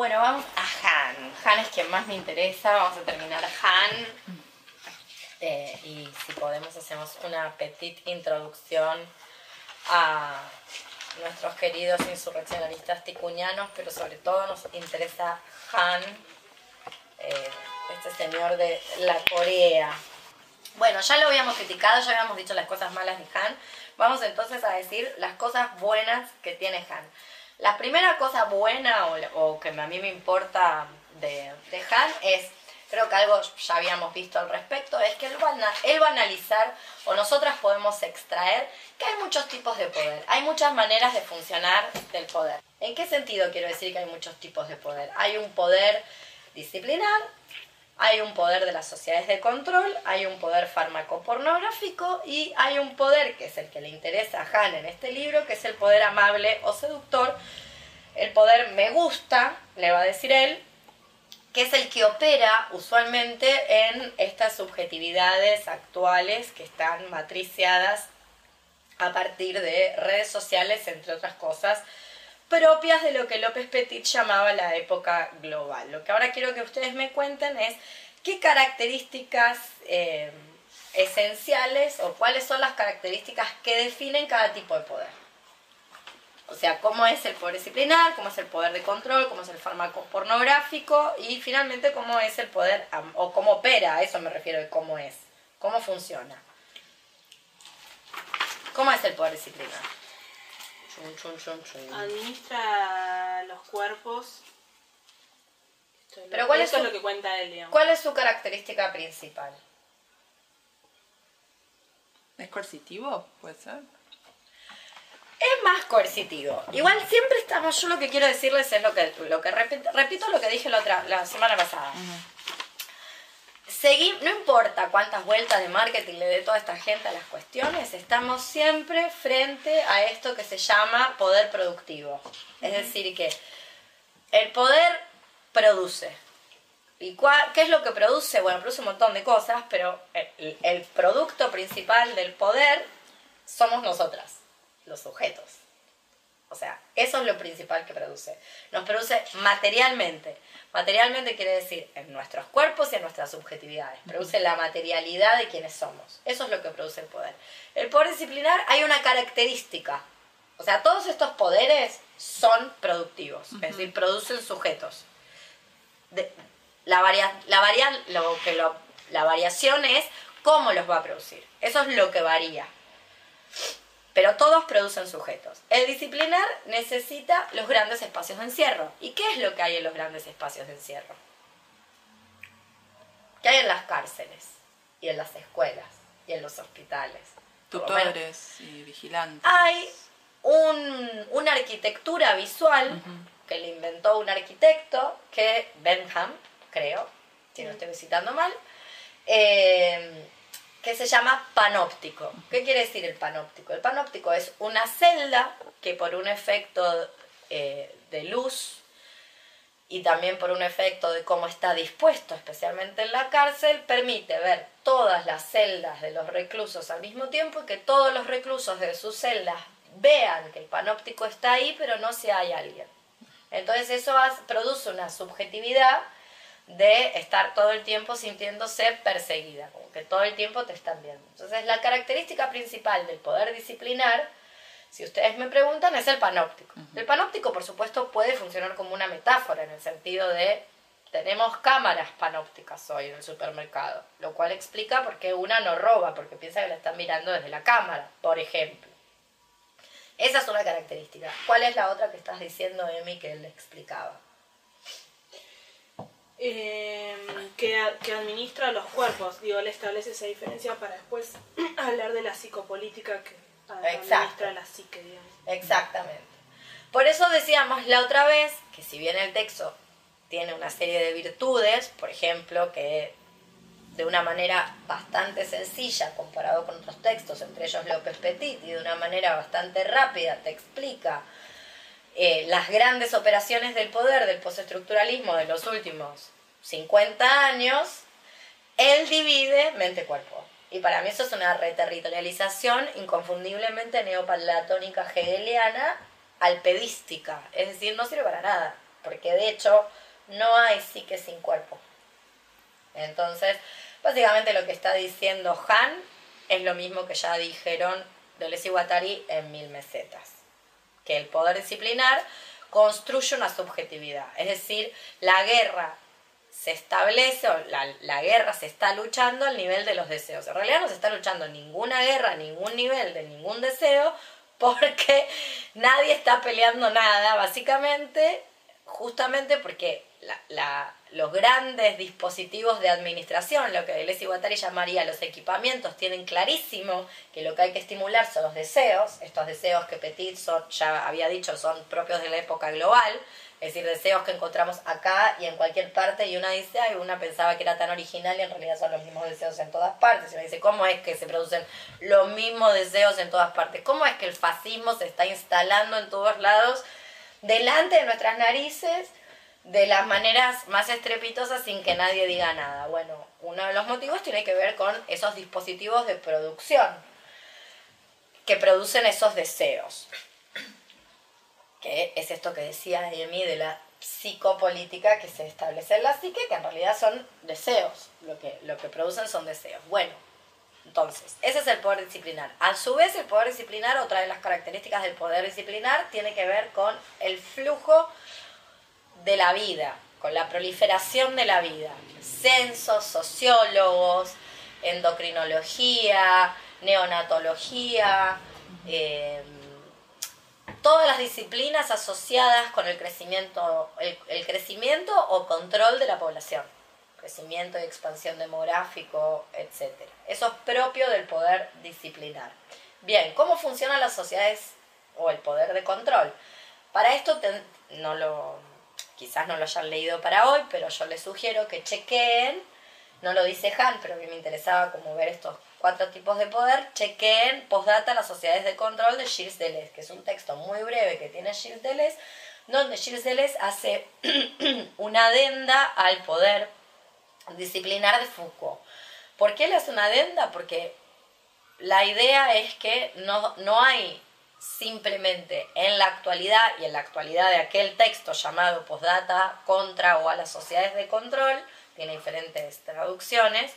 Bueno, vamos a Han. Han es quien más me interesa. Vamos a terminar Han. Eh, y si podemos hacemos una petit introducción a nuestros queridos insurreccionalistas ticuñanos, pero sobre todo nos interesa Han, eh, este señor de la Corea. Bueno, ya lo habíamos criticado, ya habíamos dicho las cosas malas de Han. Vamos entonces a decir las cosas buenas que tiene Han. La primera cosa buena o, que a mí me importa de, de, Han es, creo que algo ya habíamos visto al respecto, es que él va, él va a analizar o nosotras podemos extraer que hay muchos tipos de poder, hay muchas maneras de funcionar del poder. ¿En qué sentido quiero decir que hay muchos tipos de poder? Hay un poder disciplinar, hay un poder de las sociedades de control, hay un poder farmacopornográfico y hay un poder que es el que le interesa a Han en este libro, que es el poder amable o seductor. El poder me gusta, le va a decir él, que es el que opera usualmente en estas subjetividades actuales que están matriciadas a partir de redes sociales, entre otras cosas, propias de lo que López Petit llamaba la época global. Lo que ahora quiero que ustedes me cuenten es qué características eh, esenciales o cuáles son las características que definen cada tipo de poder. O sea, cómo es el poder disciplinar, cómo es el poder de control, cómo es el fármaco pornográfico y finalmente cómo es el poder, o cómo opera, a eso me refiero de cómo es, cómo funciona. ¿Cómo es el poder disciplinar? Administra los cuerpos. Pero ¿cuál es, su, lo que cuenta él, ¿Cuál es su característica principal? ¿Es coercitivo? ¿Puede ser? Es más coercitivo. Igual siempre estamos, yo lo que quiero decirles es lo que, lo que repito, lo que dije la, otra, la semana pasada no importa cuántas vueltas de marketing le dé toda esta gente a las cuestiones, estamos siempre frente a esto que se llama poder productivo. Es decir, que el poder produce. ¿Y qué es lo que produce? Bueno, produce un montón de cosas, pero el producto principal del poder somos nosotras, los sujetos. O sea, eso es lo principal que produce. Nos produce materialmente. Materialmente quiere decir en nuestros cuerpos y en nuestras subjetividades. Produce la materialidad de quienes somos. Eso es lo que produce el poder. El poder disciplinar hay una característica. O sea, todos estos poderes son productivos. Es decir, producen sujetos. la, la, lo que la variación es cómo los va a producir. Eso es lo que varía pero todos producen sujetos. El disciplinar necesita los grandes espacios de encierro. ¿Y qué es lo que hay en los grandes espacios de encierro? ¿Qué hay en las cárceles? Y en las escuelas, y en los hospitales. Tutores y vigilantes. Hay una arquitectura visual que le inventó un arquitecto, que Benham, creo, si no estoy visitando mal, eh, que se llama panóptico. ¿Qué quiere decir el panóptico? El panóptico es una celda que por un efecto eh, de luz y también por un efecto de cómo está dispuesto, especialmente en la cárcel, permite ver todas las celdas de los reclusos al mismo tiempo y que todos los reclusos de sus celdas vean que el panóptico está ahí, pero no si hay alguien. Entonces eso produce una subjetividad de estar todo el tiempo sintiéndose perseguida, como que todo el tiempo te están viendo. Entonces, la característica principal del poder disciplinar, si ustedes me preguntan, es el panóptico. El panóptico, por supuesto, puede funcionar como una metáfora en el sentido de tenemos cámaras panópticas hoy en el supermercado, lo cual explica por qué una no roba, porque piensa que la están mirando desde la cámara, por ejemplo. Esa es una característica. ¿Cuál es la otra que estás diciendo, Emi, que él explicaba? Eh, que, que, administra los cuerpos. Digo, le establece esa diferencia para después hablar de la psicopolítica que administra la psique, digamos. Exactamente. Por eso decíamos la otra vez que si bien el texto tiene una serie de virtudes, por ejemplo, que de una manera bastante sencilla comparado con otros textos, entre ellos López Petit, y de una manera bastante rápida te explica eh, las grandes operaciones del poder del postestructuralismo de los últimos 50 años, él divide mente-cuerpo. Y para mí eso es una reterritorialización inconfundiblemente neoplatónica hegeliana alpedística. Es decir, no sirve para nada. porque de hecho no hay psique sin cuerpo. Entonces, básicamente lo que está diciendo Han es lo mismo que ya dijeron Deleuze y Guattari en Mil Mesetas, que el poder disciplinar construye una subjetividad, es decir, la guerra se establece, o la, la, guerra se está luchando al nivel de los deseos. En realidad no se está luchando ninguna guerra, ningún nivel de ningún deseo, porque nadie está peleando nada, básicamente, justamente porque la, los grandes dispositivos de administración, lo que Deleuze y Guattari llamaría los equipamientos, tienen clarísimo que lo que hay que estimular son los deseos, estos deseos que Petit ya había dicho son propios de la época global, es decir, deseos que encontramos acá y en cualquier parte, y una dice, ay, una pensaba que era tan original y en realidad son los mismos deseos en todas partes. Y una dice, ¿cómo es que se producen los mismos deseos en todas partes? ¿Cómo es que el fascismo se está instalando en todos lados, delante de nuestras narices, de las maneras más estrepitosas sin que nadie diga nada? Bueno, uno de los motivos tiene que ver con esos dispositivos de producción que producen esos deseos que es esto que decía Amy de la psicopolítica que se establece en la psique, que en realidad son deseos, lo que, lo que producen son deseos. Bueno, entonces, ese es el poder disciplinar. A su vez, el poder disciplinar, otra de las características del poder disciplinar, tiene que ver con el flujo de la vida, con la proliferación de la vida. Censos, sociólogos, endocrinología, neonatología, eh, todas las disciplinas asociadas con el crecimiento, el, crecimiento o control de la población, crecimiento y expansión demográfico, etc. Eso es propio del poder disciplinar. Bien, ¿cómo funcionan las sociedades o el poder de control? Para esto no lo, quizás no lo hayan leído para hoy, pero yo les sugiero que chequeen, no lo dice Han, pero a mí me interesaba como ver estos cuatro tipos de poder, chequeen postdata las sociedades de control de Gilles Deleuze, que es un texto muy breve que tiene Gilles Deleuze, donde Gilles Deleuze hace una adenda al poder disciplinar de Foucault. ¿Por qué le hace una adenda? Porque la idea es que no, no hay simplemente en la actualidad y en la actualidad de aquel texto llamado postdata contra o a las sociedades de control, tiene diferentes traducciones,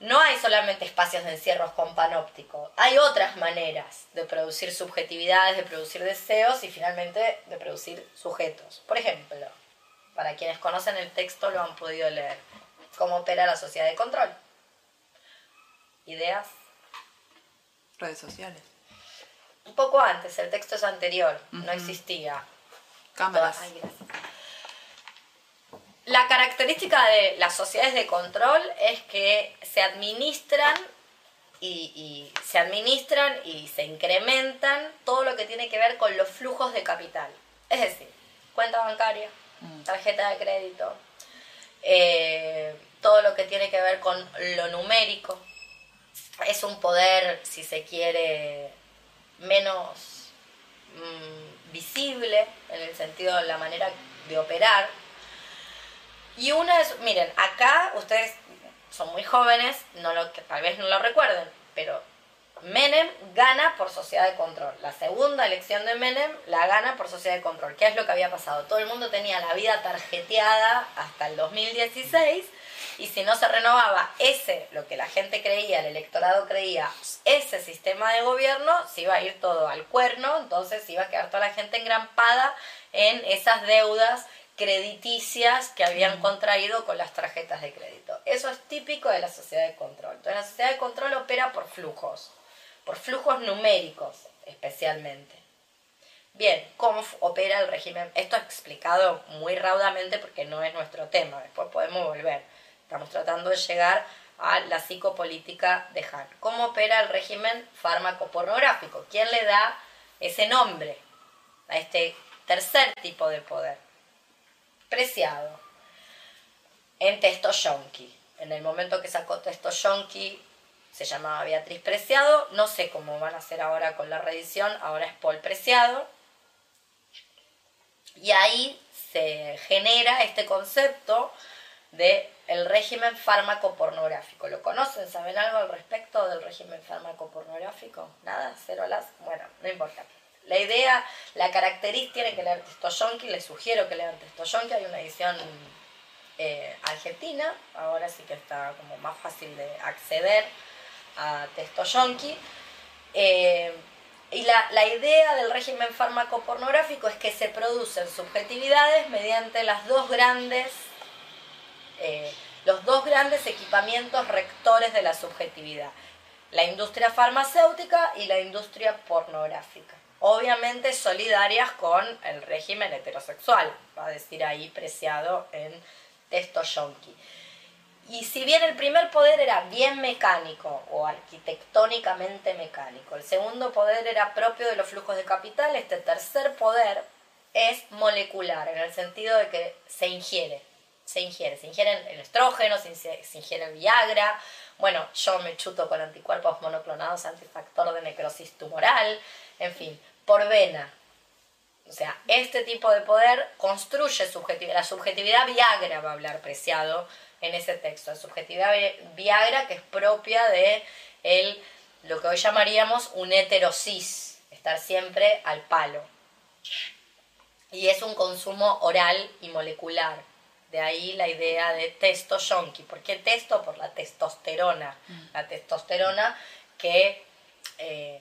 no hay solamente espacios de encierros con panóptico, hay otras maneras de producir subjetividades, de producir deseos y finalmente de producir sujetos. Por ejemplo, para quienes conocen el texto lo han podido leer, cómo opera la sociedad de control. ¿Ideas? Redes sociales. Un poco antes, el texto es anterior, no existía. Cámaras. La característica de las sociedades de control es que se administran y, se administran y se incrementan todo lo que tiene que ver con los flujos de capital. Es decir, cuenta bancaria, mm. tarjeta de crédito, eh, todo lo que tiene que ver con lo numérico. Es un poder, si se quiere, menos mm, visible en el sentido de la manera de operar y una es, miren, acá ustedes son muy jóvenes, no lo, tal vez no lo recuerden, pero Menem gana por sociedad de control. La segunda elección de Menem la gana por sociedad de control. ¿Qué es lo que había pasado? Todo el mundo tenía la vida tarjeteada hasta el 2016 y si no se renovaba ese, lo que la gente creía, el electorado creía, ese sistema de gobierno, se iba a ir todo al cuerno, entonces iba a quedar toda la gente engrampada en esas deudas crediticias que habían contraído con las tarjetas de crédito. Eso es típico de la sociedad de control. Entonces la sociedad de control opera por flujos, por flujos numéricos especialmente. Bien, ¿cómo opera el régimen? Esto explicado muy raudamente porque no es nuestro tema, después podemos volver. Estamos tratando de llegar a la psicopolítica de Han. ¿Cómo opera el régimen fármaco-pornográfico? ¿Quién le da ese nombre a este tercer tipo de poder? Preciado en Testo Yonki. En el momento que sacó Testo Yonki se llamaba Beatriz Preciado. No sé cómo van a hacer ahora con la reedición, ahora es Paul Preciado. Y ahí se genera este concepto de el régimen fármaco pornográfico. ¿Lo conocen? ¿Saben algo al respecto del régimen fármaco pornográfico? Nada, cero las. Bueno, no importa. La idea, la característica, tienen que leer Testoyonki, les sugiero que lean Testoyonki, hay una edición eh, argentina, ahora sí que está como más fácil de acceder a Testoyonki. Eh, y la, la, idea del régimen fármaco-pornográfico es que se producen subjetividades mediante las dos grandes, eh, los dos grandes equipamientos rectores de la subjetividad, la industria farmacéutica y la industria pornográfica. Obviamente solidarias con el régimen heterosexual, va a decir ahí preciado en Testo Yonki. Y si bien el primer poder era bien mecánico o arquitectónicamente mecánico, el segundo poder era propio de los flujos de capital, este tercer poder es molecular, en el sentido de que se ingiere, se ingiere, se ingiere el estrógeno, se ingiere el Viagra, bueno, yo me chuto con anticuerpos monoclonados antifactor de necrosis tumoral, en fin, por vena. O sea, este tipo de poder construye subjetividad. La subjetividad Viagra va a hablar preciado en ese texto. La subjetividad Viagra que es propia de el, lo que hoy llamaríamos un heterosis, estar siempre al palo. Y es un consumo oral y molecular. De ahí la idea de testo yonki. ¿Por qué testo? Por la testosterona. Mm. La testosterona que eh,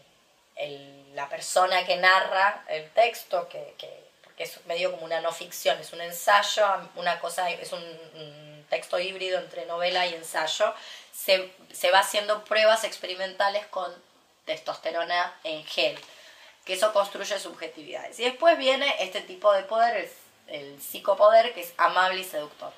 la persona que narra el texto, que, que, es medio como una no ficción, es un ensayo, una cosa, es un, texto híbrido entre novela y ensayo, se, se va haciendo pruebas experimentales con testosterona en gel, que eso construye subjetividades. Y después viene este tipo de poder, el el psicopoder, que es amable y seductor.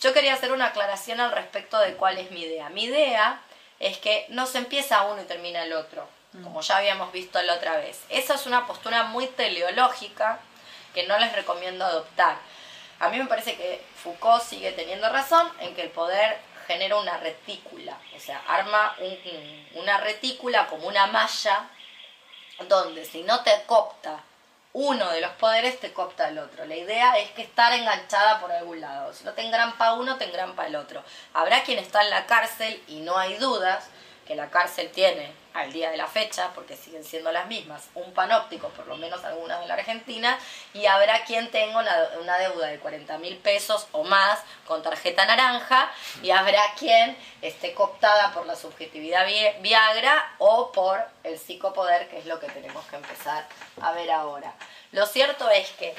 Yo quería hacer una aclaración al respecto de cuál es mi idea. Mi idea es que no se empieza uno y termina el otro, mm. como ya habíamos visto la otra vez. Esa es una postura muy teleológica que no les recomiendo adoptar. A mí me parece que Foucault sigue teniendo razón en que el poder genera una retícula, o sea, arma una retícula como una malla donde si no te copta uno de los poderes te copta el otro. La idea es que estar enganchada por algún lado. Si no te engrampa uno, te engrampa el otro. Habrá quien está en la cárcel y no hay dudas que la cárcel tiene al día de la fecha, porque siguen siendo las mismas, un panóptico, por lo menos algunas de la Argentina, y habrá quien tenga una, deuda de 40 mil pesos o más con tarjeta naranja, y habrá quien esté cooptada por la subjetividad Viagra o por el psicopoder, que es lo que tenemos que empezar a ver ahora. Lo cierto es que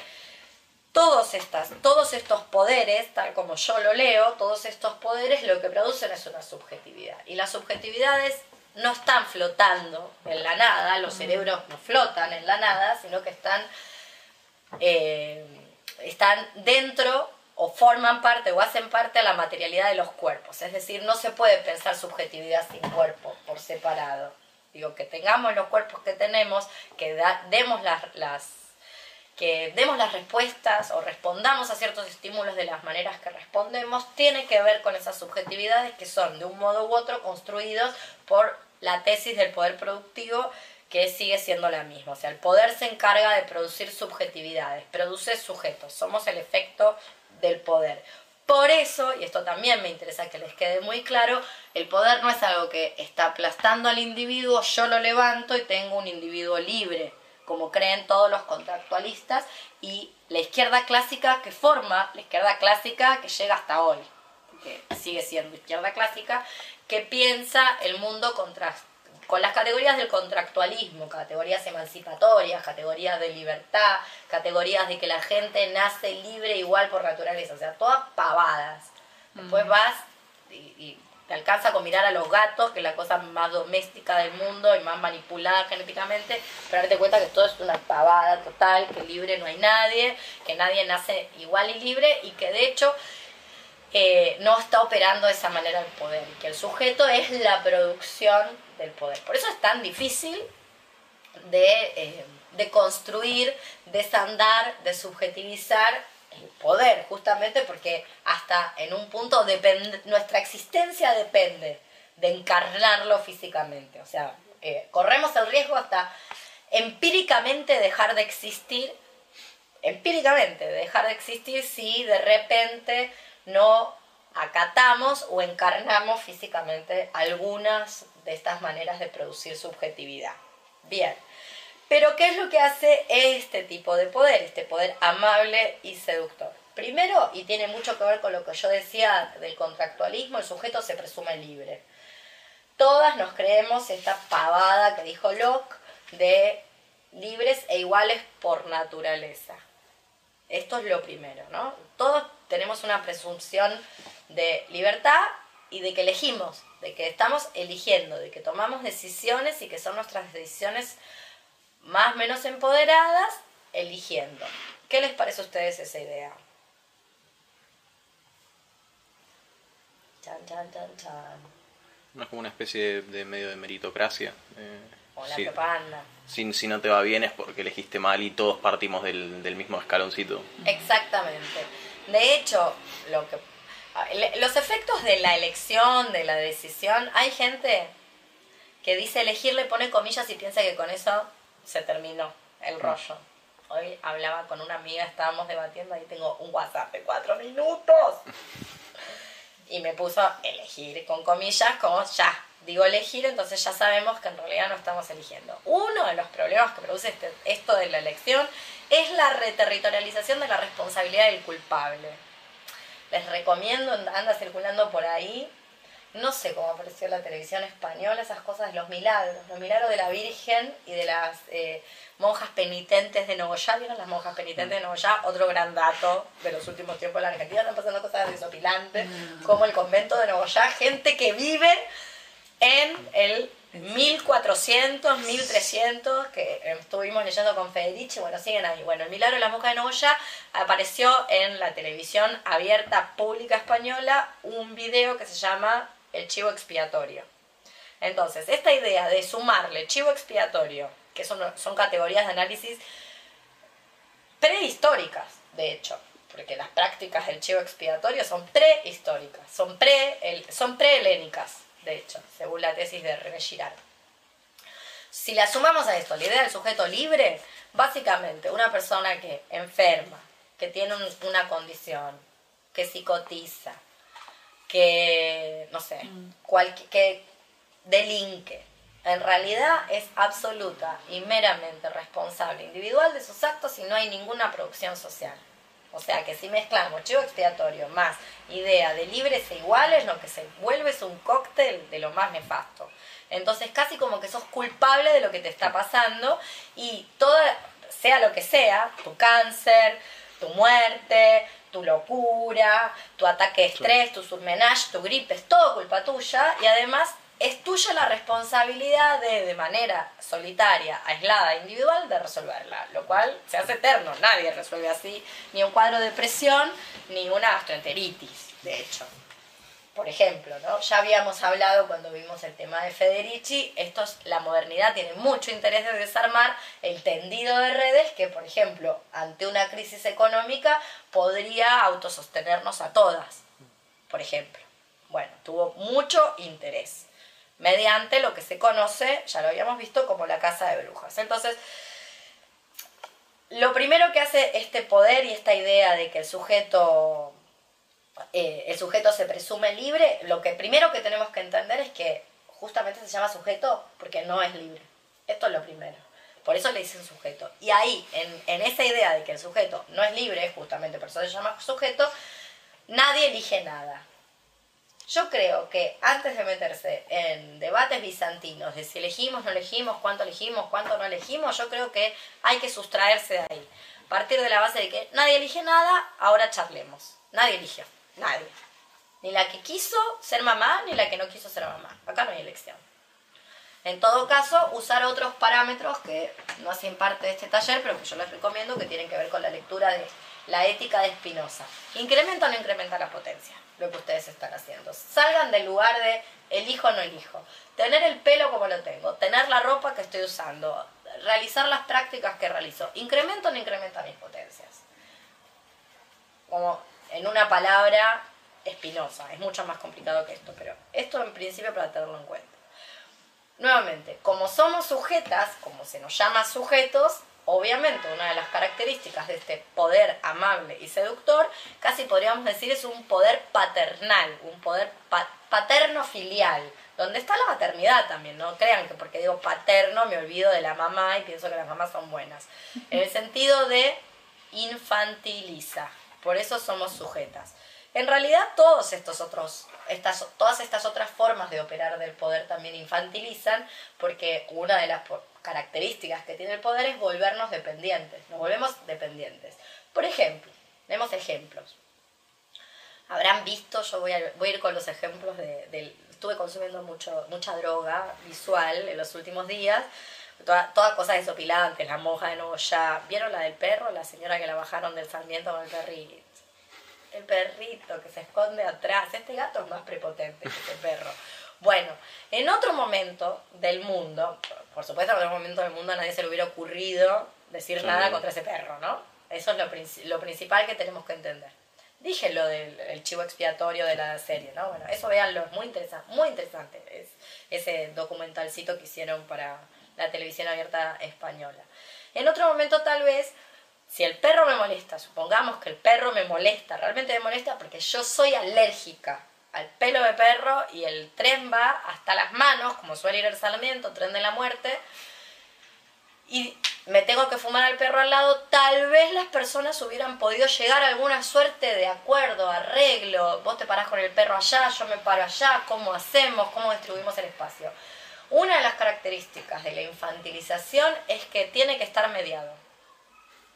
todos, estas, todos estos poderes, tal como yo lo leo, todos estos poderes lo que producen es una subjetividad. Y las subjetividades no están flotando en la nada, los cerebros no flotan en la nada, sino que están, eh, están dentro o forman parte o hacen parte a la materialidad de los cuerpos. Es decir, no se puede pensar subjetividad sin cuerpo por separado. Digo, que tengamos los cuerpos que tenemos, que demos las, las que demos las respuestas o respondamos a ciertos estímulos de las maneras que respondemos, tiene que ver con esas subjetividades que son de un modo u otro construidos por la tesis del poder productivo que sigue siendo la misma. O sea, el poder se encarga de producir subjetividades, produce sujetos, somos el efecto del poder. Por eso, y esto también me interesa que les quede muy claro, el poder no es algo que está aplastando al individuo, yo lo levanto y tengo un individuo libre, como creen todos los contractualistas, y la izquierda clásica que forma, la izquierda clásica que llega hasta hoy, que sigue siendo izquierda clásica, que piensa el mundo contra, con las categorías del contractualismo, categorías emancipatorias, categorías de libertad, categorías de que la gente nace libre igual por naturaleza, o sea, todas pavadas. Después vas y, te alcanza con mirar a los gatos, que es la cosa más doméstica del mundo y más manipulada genéticamente, pero darte cuenta que todo es una pavada total, que libre no hay nadie, que nadie nace igual y libre y que de hecho eh, no está operando de esa manera el poder, que el sujeto es la producción del poder. Por eso es tan difícil de, eh, de construir, desandar, de subjetivizar el poder, justamente porque hasta en un punto depende, nuestra existencia depende de encarnarlo físicamente. O sea, eh, corremos el riesgo hasta empíricamente dejar de existir, empíricamente dejar de existir si de repente no acatamos o encarnamos físicamente algunas de estas maneras de producir subjetividad. Bien, Pero ¿qué es lo que hace este tipo de poder, este poder amable y seductor? Primero, y tiene mucho que ver con lo que yo decía del contractualismo, el sujeto se presume libre. Todas nos creemos esta pavada que dijo Locke de libres e iguales por naturaleza. Esto es lo primero, ¿no? Todos tenemos una presunción de libertad y de que elegimos, de que estamos eligiendo, de que tomamos decisiones y que son nuestras decisiones más o menos empoderadas, eligiendo. ¿Qué les parece a ustedes esa idea? Chan, chan, chan, chan. No es como una especie de, medio de meritocracia. Eh, o la propaganda. Si, si, no te va bien es porque elegiste mal y todos partimos del, del mismo escaloncito. Exactamente. De hecho, lo que los efectos de la elección, de la decisión, hay gente que dice elegir, le pone comillas y piensa que con eso se terminó el rollo. Hoy hablaba con una amiga, estábamos debatiendo, ahí tengo un WhatsApp de cuatro minutos. Y me puso elegir con comillas como ya. Digo elegir, entonces ya sabemos que en realidad no estamos eligiendo. Uno de los problemas que produce este, esto de la elección es la reterritorialización de la responsabilidad del culpable. Les recomiendo, anda circulando por ahí no sé cómo apareció la televisión española, esas cosas de los milagros, los milagros de la Virgen y de las eh, monjas penitentes de Nogoyá. ¿Vieron las monjas penitentes de Nogoyá? Otro gran dato de los últimos tiempos en la Argentina. Están pasando cosas desopilantes, como el convento de Nogoyá. Gente que vive en el 1400, 1300, que estuvimos leyendo con Federici, bueno, siguen ahí. Bueno, el milagro de las monjas de Nogoyá apareció en la televisión abierta pública española un video que se llama el chivo expiatorio. Entonces, esta idea de sumarle chivo expiatorio, que son, son categorías de análisis prehistóricas, de hecho, porque las prácticas del chivo expiatorio son prehistóricas, son pre son prehelénicas, de hecho, según la tesis de René Girard. Si la sumamos a esto, la idea del sujeto libre, básicamente una persona que enferma, que tiene una condición, que psicotiza, que, no sé, mm. que delinque, en realidad es absoluta y meramente responsable individual de sus actos y no hay ninguna producción social. O sea que si mezclamos chivo expiatorio más idea de libres e iguales, lo que se vuelve es un cóctel de lo más nefasto. Entonces casi como que sos culpable de lo que te está pasando y toda, sea lo que sea, tu cáncer, tu muerte, tu locura, tu ataque de estrés, tu submenage, tu gripe, es todo culpa tuya y además es tuya la responsabilidad de, de manera solitaria, aislada, individual, de resolverla, lo cual se hace eterno, nadie resuelve así ni un cuadro de depresión ni una gastroenteritis, de hecho por ejemplo, ¿no? Ya habíamos hablado cuando vimos el tema de Federici, esto la modernidad tiene mucho interés de desarmar el tendido de redes que, por ejemplo, ante una crisis económica podría autosostenernos a todas, por ejemplo. Bueno, tuvo mucho interés mediante lo que se conoce, ya lo habíamos visto, como la casa de brujas. Entonces, lo primero que hace este poder y esta idea de que el sujeto eh, el sujeto se presume libre, lo que primero que tenemos que entender es que justamente se llama sujeto porque no es libre. Esto es lo primero. Por eso le dicen sujeto. Y ahí, en, en esa idea de que el sujeto no es libre, justamente por eso se llama sujeto, nadie elige nada. Yo creo que antes de meterse en debates bizantinos de si elegimos, no elegimos, cuánto elegimos, cuánto no elegimos, yo creo que hay que sustraerse de ahí. Partir de la base de que nadie elige nada, ahora charlemos. Nadie eligió. Nadie. Ni la que quiso ser mamá, ni la que no quiso ser mamá. Acá no hay elección. En todo caso, usar otros parámetros que no hacen parte de este taller, pero que yo les recomiendo, que tienen que ver con la lectura de la ética de Spinoza. ¿Incrementa o no incrementa la potencia? Lo que ustedes están haciendo. Salgan del lugar de elijo o no elijo. Tener el pelo como lo tengo, tener la ropa que estoy usando, realizar las prácticas que realizo. ¿Incrementa o no incrementa mis potencias? Como en una palabra espinosa. Es mucho más complicado que esto, pero esto en principio para tenerlo en cuenta. Nuevamente, como somos sujetas, como se nos llama sujetos, obviamente una de las características de este poder amable y seductor, casi podríamos decir es un poder paternal, un poder paterno-filial, donde está la maternidad también, no crean que porque digo paterno me olvido de la mamá y pienso que las mamás son buenas. En el sentido de infantiliza, por eso somos sujetas. En realidad todos estos otros, estas, todas estas otras formas de operar del poder también infantilizan, porque una de las características que tiene el poder es volvernos dependientes, nos volvemos dependientes. Por ejemplo, vemos ejemplos. Habrán visto, yo voy a, voy a ir con los ejemplos de, estuve consumiendo mucho, mucha droga visual en los últimos días, todas toda cosas desopilantes, la monja de nuevo ya, ¿vieron la del perro? La señora que la bajaron del Sarmiento con el perrito. El perrito que se esconde atrás. Este gato es más prepotente que este perro. Bueno, en otro momento del mundo, por supuesto en otro momento del mundo a nadie se le hubiera ocurrido decir nada contra ese perro, ¿no? Eso es lo, lo principal que tenemos que entender. Dije lo del chivo expiatorio de la serie, ¿no? Bueno, eso véanlo, es muy interesante, muy interesante. Es ese documentalcito que hicieron para la televisión abierta española. En otro momento tal vez, si el perro me molesta, supongamos que el perro me molesta, realmente me molesta porque yo soy alérgica al pelo de perro y el tren va hasta las manos, como suele ir el Sarmiento, tren de la muerte, y me tengo que fumar al perro al lado, tal vez las personas hubieran podido llegar a alguna suerte de acuerdo, arreglo, vos te parás con el perro allá, yo me paro allá, cómo hacemos, cómo distribuimos el espacio. Una de las características de la infantilización es que tiene que estar mediado.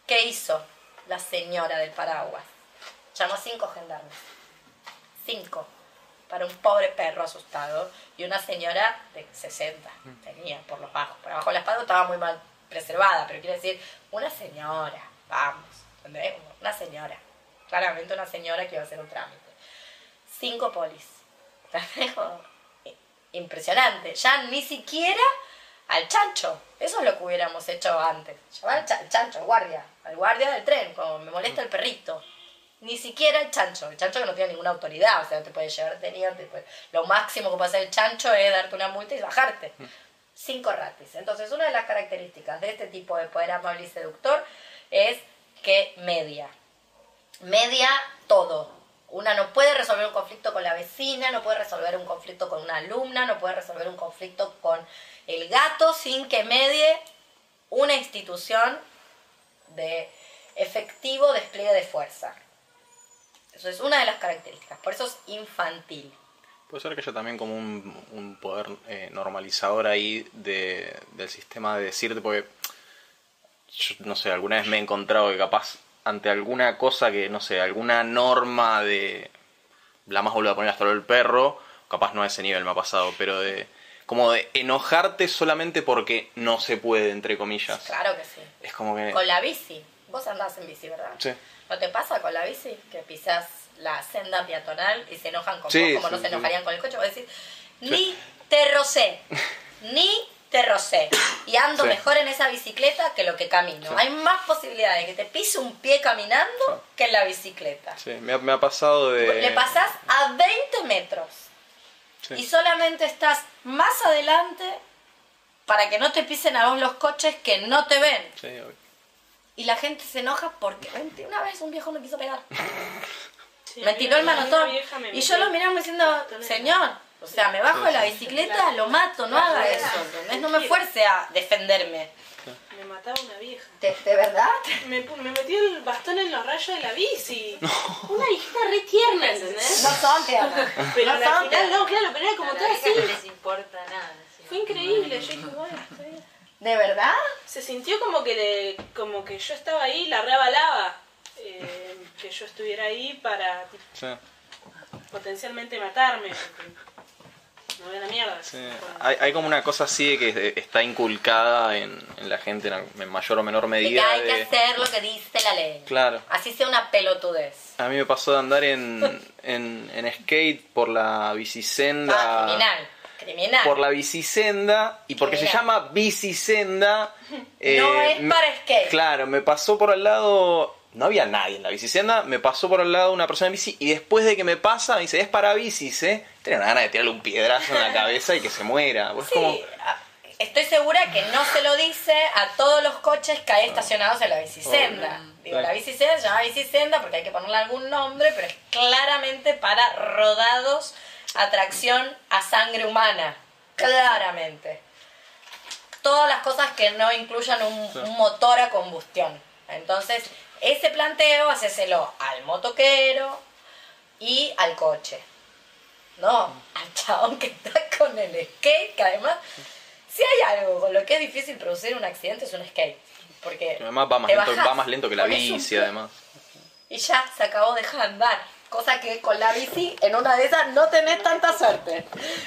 ¿Qué hizo la señora del paraguas? Llamó cinco gendarmes. Cinco. Para un pobre perro asustado y una señora de 60 tenía por los bajos. Por abajo de la espalda estaba muy mal preservada, pero quiere decir una señora, vamos, ¿entendés? Una señora, claramente una señora que iba a hacer un trámite. Cinco polis. Impresionante. Ya ni siquiera al chancho. Eso es lo que hubiéramos hecho antes. Llamar al chancho, al guardia, al guardia del tren, como me molesta el perrito. Ni siquiera el chancho, el chancho que no tiene ninguna autoridad, o sea, te puede llevar detenido, lo máximo que puede hacer el chancho es darte una multa y bajarte cinco ratis. Entonces, una de las características de este tipo de poder amable y seductor es que media. Media todo. Una no puede resolver un conflicto con la vecina, no puede resolver un conflicto con una alumna, no puede resolver un conflicto con el gato sin que medie una institución de efectivo despliegue de fuerza. Eso es una de las características, por eso es infantil. Puede ser que haya también como un, poder eh, normalizador ahí de, del sistema de decirte, porque yo no sé, alguna vez me he encontrado que capaz ante alguna cosa que, no sé, alguna norma de la más vuelvo a poner hasta el perro, capaz no a ese nivel me ha pasado, pero de como de enojarte solamente porque no se puede, entre comillas. Claro que sí. Es como que... Con la bici. Vos andás en bici, ¿verdad? Sí. ¿No te pasa con la bici? Que pisás la senda peatonal y se enojan con vos como no se enojarían con el coche. Vos decís, ni te rocé, ni te rocé. Y ando mejor en esa bicicleta que lo que camino. Hay más posibilidades de que te pise un pie caminando que en la bicicleta. Sí, me ha, me ha pasado de... Le pasás a 20 metros. Y solamente estás más adelante para que no te pisen a vos los coches que no te ven. Sí, y la gente se enoja porque una vez un viejo me quiso pegar. me tiró el manotón. Y yo lo miraba diciendo, señor, o sea, me bajo de la bicicleta, lo mato, no haga eso, No me fuerce a defenderme. Me mataba una vieja. ¿De, verdad? Me, me metió el bastón en los rayos de la bici. Una hijita re tierna, ¿entendés? No son tiernas. Pero al final no, claro, pero era como todo así. No les importa nada. Fue increíble, yo dije, bueno. ¿De verdad? Se sintió como que, le, como que yo estaba ahí, la reavalaba. Eh, que yo estuviera ahí para potencialmente matarme. No ve la mierda. Hay, hay, como una cosa así de que está inculcada en, en la gente en, mayor o menor medida. De que hay que hacer lo que dice la ley. Claro. Así sea una pelotudez. A mí me pasó de andar en, en, en skate por la bicisenda. Ah, criminal por la bicisenda y porque se llama bicisenda. no eh, es para skate. Claro, me pasó por al lado. No había nadie en la bicisenda, me pasó por al lado una persona en bici y después de que me pasa me dice, es para bicis, ¿eh? Tenía una ganas de tirarle un piedrazo en la cabeza y que se muera. Pues sí, estoy segura que no se lo dice a todos los coches que hay estacionados en la bicisenda. Digo, la bicisenda se llama bicisenda porque hay que ponerle algún nombre, pero es claramente para rodados atracción a sangre humana, claramente. Todas las cosas que no incluyan un, un motor a combustión. Entonces, ese planteo, hacéselo al motoquero y al coche. No, al chabón que está con el skate, que además, si hay algo con lo que es difícil producir un accidente es un skate. Porque además va más, lento, bajás, va más lento que la bici, además. Y ya se acabó, deja de andar. Cosa que con la bici, en una de esas, no tenés tanta suerte.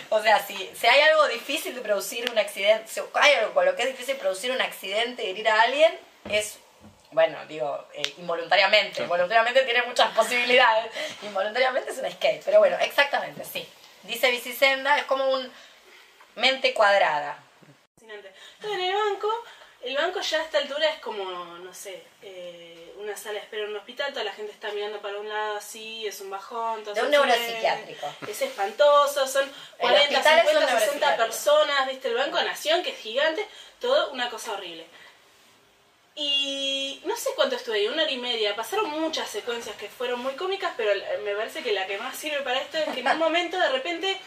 O sea, si, si hay algo difícil de producir un accidente, si hay algo con lo que es difícil producir un accidente y herir a alguien, es, bueno, digo, eh, involuntariamente. Involuntariamente tiene muchas posibilidades. Involuntariamente es un skate. Pero bueno, exactamente, sí. Dice Bicisenda, es como un mente cuadrada. Fascinante. Entonces, en el banco, el banco ya a esta altura es como, no sé, eh, una sala de espera en un hospital, toda la gente está mirando para un lado así, es un bajón. De un neuropsiquiátrico. Es espantoso, son 40, hospital es un 50, 60 neuropsiquiátrico. personas, viste, el Banco Nación, que es gigante, todo una cosa horrible. Y no sé cuánto estuve ahí, una hora y media. Pasaron muchas secuencias que fueron muy cómicas, pero me parece que la que más sirve para esto es que en un momento de repente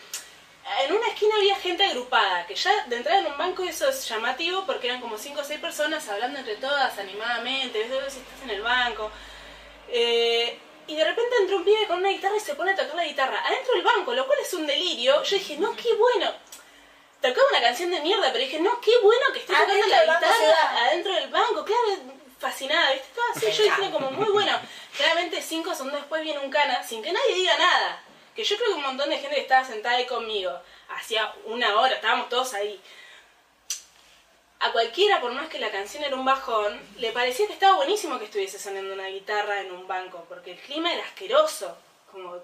en una esquina había gente agrupada, que ya de entrada en un banco eso es llamativo porque eran como 5 o 6 personas hablando entre todas animadamente, ves si estás en el banco. Eh, y de repente entra un pibe con una guitarra y se pone a tocar la guitarra adentro del banco, lo cual es un delirio. Yo dije, no, qué bueno. Tocaba una canción de mierda, pero dije, no, qué bueno que esté tocando Adentro la guitarra adentro del banco. Claro, fascinada, ¿viste? Estaba así, yo diciendo como muy bueno. Claramente cinco segundos después viene un cana sin que nadie diga nada. Que yo creo que un montón de gente estaba sentada ahí conmigo, hacía una hora, estábamos todos ahí. A cualquiera, por más que la canción era un bajón, le parecía que estaba buenísimo que estuviese sonando una guitarra en un banco, porque el clima era asqueroso. Como.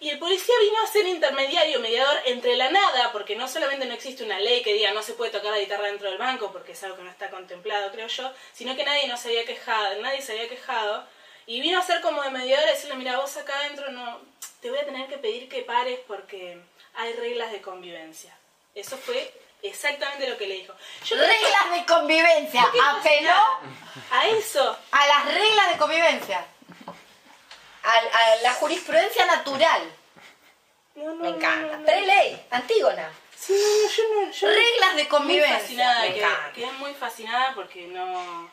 Y el policía vino a ser intermediario, mediador entre la nada, porque no solamente no existe una ley que diga no se puede tocar la guitarra dentro del banco, porque es algo que no está contemplado, creo yo, sino que nadie no se había quejado, nadie se había quejado, y vino a ser como de mediador y decirle, mira, vos acá adentro no, te voy a tener que pedir que pares porque hay reglas de convivencia. Eso fue exactamente lo que le dijo. Yo Reglas de convivencia. Apeló a eso. a las reglas de convivencia. A, a la jurisprudencia natural. No, no, Me encanta. no. Preley, Antígona. Sí, yo yo Reglas de muy convivencia. fascinada, Me quedé, encanta. quedé muy fascinada porque no,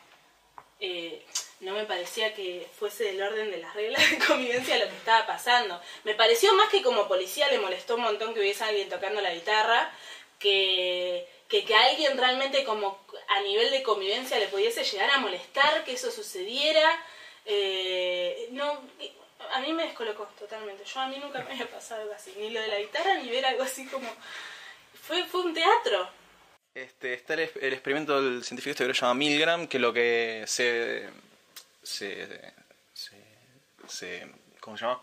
eh, no me parecía que fuese del orden de las reglas de convivencia lo que estaba pasando. Me pareció más que como policía le molestó un montón que hubiese alguien tocando la guitarra, que, que, que alguien realmente como a nivel de convivencia le pudiese llegar a molestar que eso sucediera. Eh, no, a mí me descolocó totalmente. Yo a mí nunca me había pasado algo así, ni lo de la guitarra ni ver algo así como... Fue, fue un teatro. Este, está el, el experimento del científico este que lo llama Milgram, que lo que se, se, se, se- ¿cómo se llama?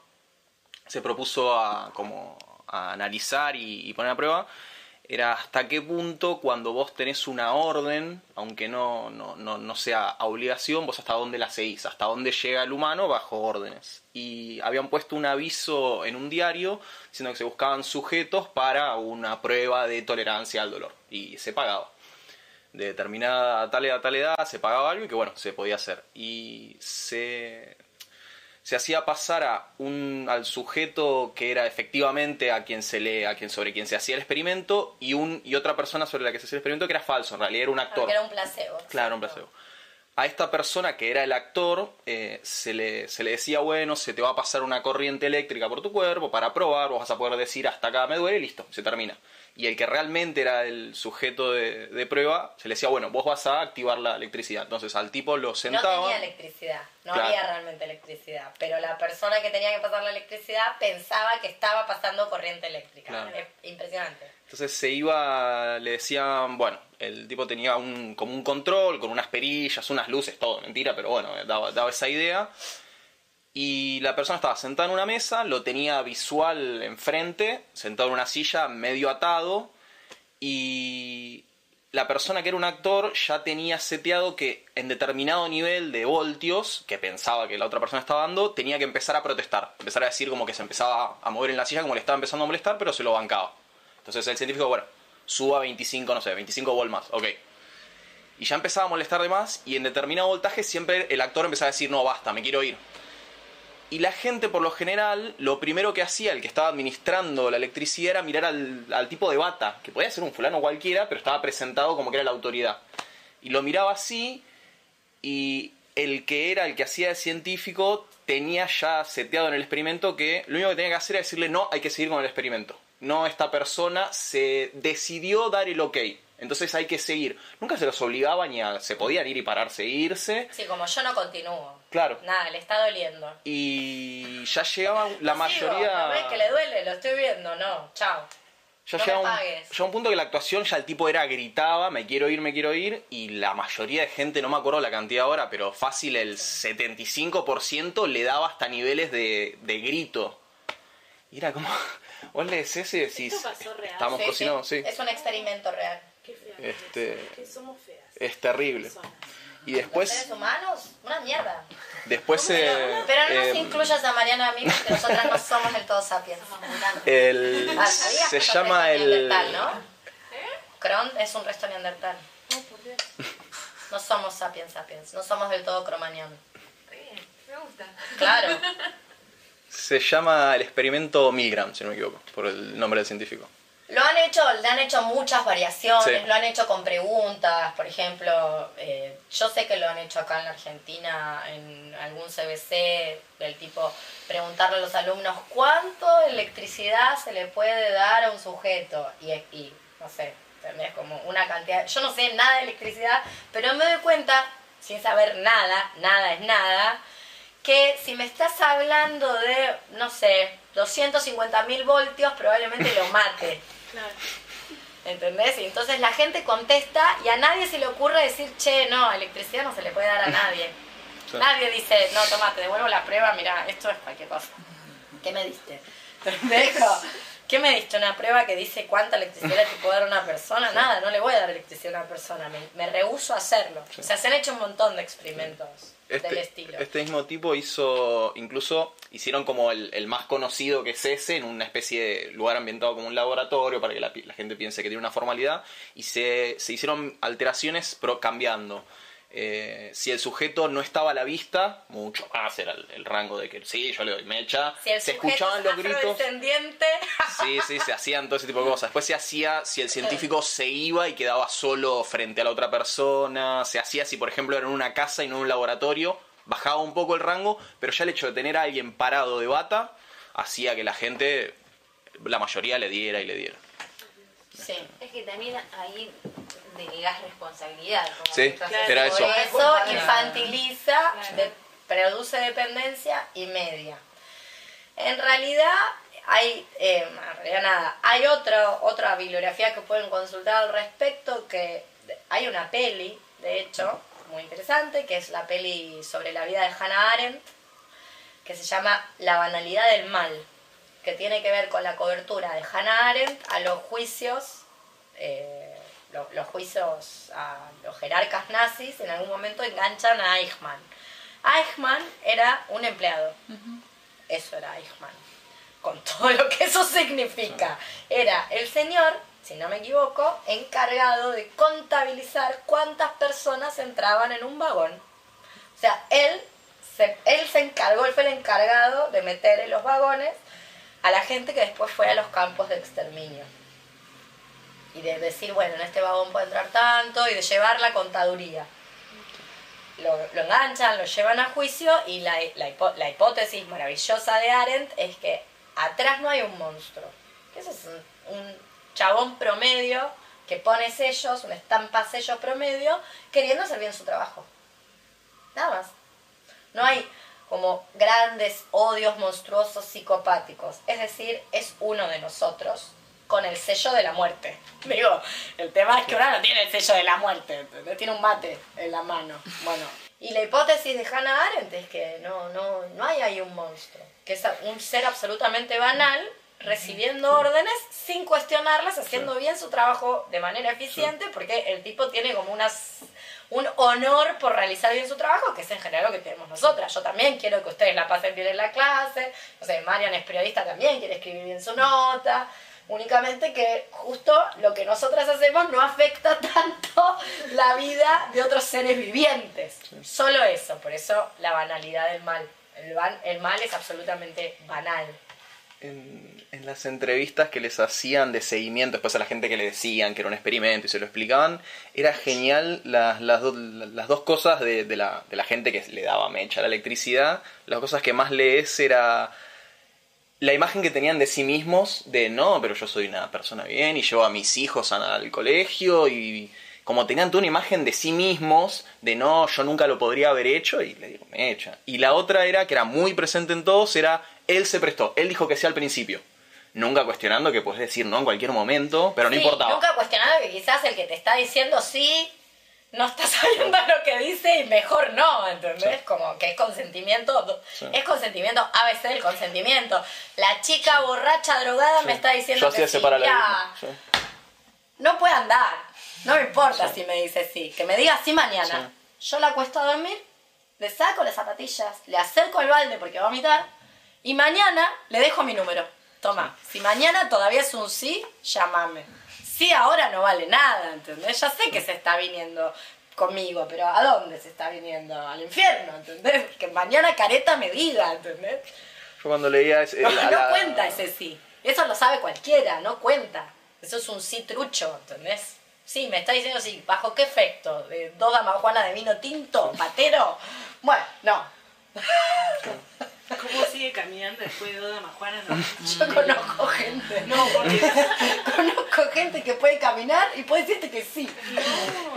Se propuso a, como, a analizar y, poner a prueba era hasta qué punto cuando vos tenés una orden, aunque no, no, no, no sea obligación, vos hasta dónde la seguís, hasta dónde llega el humano bajo órdenes. Y habían puesto un aviso en un diario diciendo que se buscaban sujetos para una prueba de tolerancia al dolor. Y se pagaba. De determinada tal edad a tal edad se pagaba algo y que bueno, se podía hacer. Y se, se hacía pasar a un, al sujeto que era efectivamente a quien se le, a quien sobre quien se hacía el experimento y un y otra persona sobre la que se hacía el experimento que era falso, en realidad era un actor. Porque era un placebo. Claro, un placebo. A esta persona que era el actor eh, se, le, se le decía, bueno, se te va a pasar una corriente eléctrica por tu cuerpo para probar, vos vas a poder decir hasta acá me duele y listo, se termina. Y el que realmente era el sujeto de, de prueba, se le decía, bueno, vos vas a activar la electricidad. Entonces al tipo lo No sentaba. tenía electricidad, no Claro. había realmente electricidad, pero la persona que tenía que pasar la electricidad pensaba que estaba pasando corriente eléctrica. Claro. Es impresionante. Entonces se iba, le decían, bueno, el tipo tenía un, como un control con unas perillas, unas luces, todo, mentira, pero bueno, daba, daba esa idea. Y la persona estaba sentada en una mesa, lo tenía visual enfrente, sentado en una silla, medio atado, y la persona que era un actor ya tenía seteado que en determinado nivel de voltios, que pensaba que la otra persona estaba dando, tenía que empezar a protestar, empezar a decir como que se empezaba a mover en la silla, como le estaba empezando a molestar, pero se lo bancaba. Entonces el científico, bueno, suba 25, no sé, 25 volt más, ok. Y ya empezaba a molestar de más y en determinado voltaje siempre el actor empezaba a decir, no, basta, me quiero ir. Y la gente, por lo general, lo primero que hacía, el que estaba administrando la electricidad, era mirar al, tipo de bata, que podía ser un fulano cualquiera, pero estaba presentado como que era la autoridad. Y lo miraba así, y el que era el que hacía de científico tenía ya seteado en el experimento que lo único que tenía que hacer era decirle no, hay que seguir con el experimento. No, esta persona se decidió dar el ok. Entonces hay que seguir. Nunca se los obligaba ni a... Se podían ir y pararse e irse. Sí, como yo no continúo. Claro. Nada, le está doliendo. Y ya llegaban la No sigo, mayoría... ¿no ves que le duele? Lo estoy viendo. No, chao. Ya No me llegaba un, pagues. llegaba un punto que la actuación ya el tipo era gritaba, me quiero ir, me quiero ir, y la mayoría de gente, no me acuerdo la cantidad ahora, pero fácil el 75% le daba hasta niveles de, de grito. Y era como, vos le decís y decís, Esto pasó real. estamos Sí, cocinando, sí. Es un experimento real. Este-. Es terrible. Y ¿Los después, seres humanos? Una mierda. después eh, Pero no nos eh, incluyas a Mariana y a mí porque nosotras no somos del todo sapiens. el, Ah, ¿sabías se llama el... ¿no? Cron es un resto neandertal. No, por Dios. No somos sapiens sapiens. No somos del todo me gusta. Claro. Se llama el experimento Milgram, si no me equivoco, por el nombre del científico. Lo han hecho, le han hecho muchas variaciones, Sí. lo han hecho con preguntas, por ejemplo, eh, yo sé que lo han hecho acá en la Argentina, en algún CBC, del tipo preguntarle a los alumnos cuánto electricidad se le puede dar a un sujeto y, y no sé, ¿entendés? Como una cantidad, yo no sé nada de electricidad, pero me doy cuenta, sin saber nada, nada es nada, que si me estás hablando de, no sé, 250 mil voltios, probablemente lo mate. Claro. ¿Entendés? Y entonces la gente contesta y a nadie se le ocurre decir, che, no, electricidad no se le puede dar a nadie. Nadie dice, no, toma, te devuelvo la prueba, mira, esto es cualquier cosa. ¿Qué me diste? ¿Dejo? ¿Qué me diste? ¿Una prueba que dice cuánta electricidad le puedo dar a una persona? Nada, no le voy a dar electricidad a una persona, me, me rehúso a hacerlo. O sea, se han hecho un montón de experimentos del Este, estilo. este mismo tipo hizo, incluso hicieron como el, el más conocido que es ese, en una especie de lugar ambientado como un laboratorio para que la, la gente piense que tiene una formalidad, y se, se hicieron alteraciones pero cambiando. Eh, si el sujeto no estaba a la vista, mucho más era el, el rango de que sí, yo le doy mecha, Si el se escuchaban es los gritos. Sí, sí, se hacían todo ese tipo de cosas. Después se hacía si el científico se iba y quedaba solo frente a la otra persona. Se hacía si, por ejemplo, era en una casa y no en un laboratorio. Bajaba un poco el rango, pero ya el hecho de tener a alguien parado de bata hacía que la gente, la mayoría, le diera y le diera. sí. Es que también ahí delegás responsabilidad. Como Sí, era eso. Eso infantiliza, Claro. de- produce dependencia y media. En realidad hay, eh, en realidad nada, hay otra, otra bibliografía que pueden consultar al respecto, que hay una peli, de hecho, muy interesante, que es la peli sobre la vida de Hannah Arendt, que se llama La banalidad del mal, que tiene que ver con la cobertura de Hannah Arendt a los juicios, eh, lo- los juicios a los jerarcas nazis, en algún momento enganchan a Eichmann. Eichmann era un empleado, eso era Eichmann, con todo lo que eso significa. Era el señor, si no me equivoco, encargado de contabilizar cuántas personas entraban en un vagón. O sea, él se, él se encargó, él fue el encargado de meter en los vagones a la gente que después fue a los campos de exterminio. Y de decir, bueno, en este vagón puede entrar tanto y de llevar la contaduría. Lo, enganchan, lo llevan a juicio y la, la, hipo- la hipótesis maravillosa de Arendt es que atrás no hay un monstruo. Que es un, un chabón promedio que pone sellos, una estampa sello promedio, queriendo hacer bien su trabajo. Nada más. No hay como grandes odios monstruosos psicopáticos. Es decir, es uno de nosotros con el sello de la muerte. Digo, el tema es que uno no tiene el sello de la muerte, tiene un mate en la mano. Bueno, y la hipótesis de Hannah Arendt es que no, no, no hay ahí un monstruo, que es un ser absolutamente banal recibiendo órdenes sin cuestionarlas, haciendo bien su trabajo de manera eficiente, porque el tipo tiene como unas un honor por realizar bien su trabajo, que es en general lo que tenemos nosotras. Yo también quiero que ustedes la pasen bien en la clase, no sé, Marian es periodista también, quiere escribir bien su nota, únicamente que justo lo que nosotras hacemos no afecta tanto la vida de otros seres vivientes. Solo eso, por eso la banalidad del mal El, ban- el mal es absolutamente banal. en, en las entrevistas que les hacían de seguimiento, después a la gente que le decían que era un experimento y se lo explicaban, era genial las, las, do- las dos cosas de, de la, de la gente que le daba mecha a la electricidad. Las cosas que más lees era la imagen que tenían de sí mismos, de no, pero yo soy una persona bien y llevo a mis hijos al colegio y como tenían toda una imagen de sí mismos, de no, yo nunca lo podría haber hecho y le digo, me echa. Y la otra era, que era muy presente en todos, era, él se prestó, él dijo que sí al principio. Nunca cuestionando que puedes decir no en cualquier momento, pero no Sí, importaba. Nunca cuestionado que quizás el que te está diciendo sí no está sabiendo lo que dice y mejor no, ¿entendés? Sí. Como que es consentimiento, Sí. es consentimiento ABC del consentimiento. La chica borracha drogada me está diciendo que sí, ya, sí. no puede andar. No me importa si me dice sí, que me diga sí mañana. Yo la acuesto a dormir, le saco las zapatillas, le acerco el balde porque va a vomitar y mañana le dejo mi número. Toma, si mañana todavía es un sí, llámame. Sí, ahora no vale nada, ¿entendés? Ya sé que se está viniendo conmigo, pero ¿a dónde se está viniendo? Al infierno, ¿entendés? Que mañana careta me diga, ¿entendés? Yo cuando leía ese- No, la- no la- cuenta ese sí. Eso lo sabe cualquiera, no cuenta. Eso es un sí trucho, ¿entendés? Sí, me está diciendo sí. ¿Bajo qué efecto? ¿De dos damajuanas de vino tinto? ¿Patero? Bueno, no. ¿Cómo sigue caminando después de Doda Majuana? No. Yo conozco gente. No, porque Conozco gente que puede caminar y puede decirte que sí.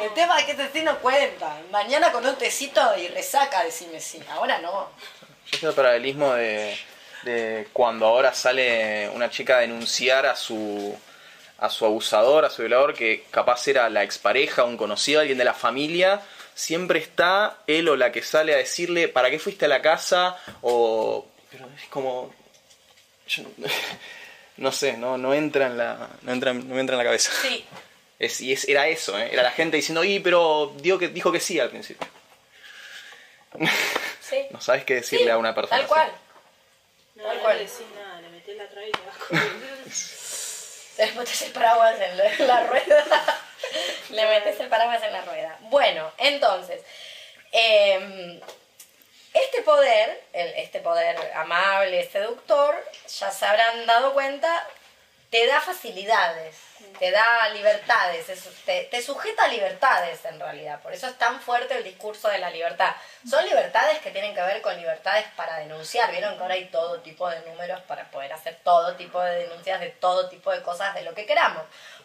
El tema es que ese sí no cuenta. Mañana con un tecito y resaca decime sí. Ahora no. Yo el paralelismo de, de cuando ahora sale una chica a denunciar a su a su abusador, a su violador, que capaz era la expareja, un conocido, alguien de la familia, siempre está él o la que sale a decirle, ¿para qué fuiste a la casa? O... Pero es como... yo no, no sé, no, no entra en la... No, entra, no me entra en la cabeza. Sí. Es, y es, era eso, ¿eh? era la gente diciendo, y pero dijo que, dijo que sí al principio. Sí. No sabes qué decirle Sí, a una persona. Tal así. cual. no, Tal no cual. le decís nada, le metés la traba y te vas el paraguas en la, en la rueda. Le metes el paraguas en la rueda. Bueno, entonces, eh, este poder, el- este poder amable, seductor, ya se habrán dado cuenta, te da facilidades, te da libertades, es- te, te sujeta a libertades en realidad. Por eso es tan fuerte el discurso de la libertad. Son libertades que tienen que ver con libertades para denunciar. Vieron que ahora hay todo tipo de números para poder hacer todo tipo de denuncias de todo tipo de cosas de lo que queramos.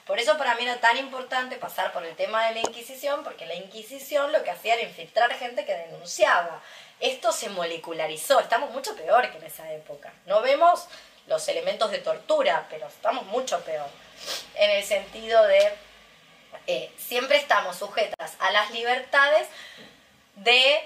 Por eso para mí era tan importante pasar por el tema de la Inquisición, porque la Inquisición lo que hacía era infiltrar gente que denunciaba. Esto se molecularizó, estamos mucho peor que en esa época. No vemos los elementos de tortura, pero estamos mucho peor. En el sentido de eh, siempre estamos sujetas a las libertades de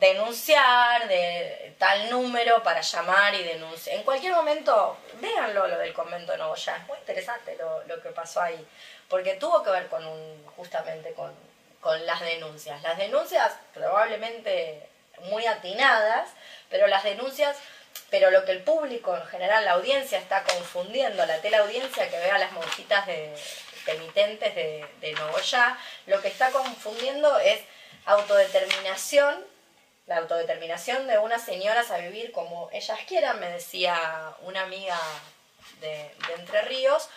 denunciar, de tal número para llamar y denunciar. En cualquier momento, véanlo lo del convento de Nogoyá, es muy interesante lo, lo que pasó ahí, porque tuvo que ver con un, justamente con, con las denuncias. Las denuncias probablemente muy atinadas, pero las denuncias, pero lo que el público en general, la audiencia está confundiendo, la teleaudiencia que vea las monjitas de penitentes de, de Nogoyá, lo que está confundiendo es autodeterminación, la autodeterminación de unas señoras a vivir como ellas quieran, me decía una amiga de, Entre Ríos,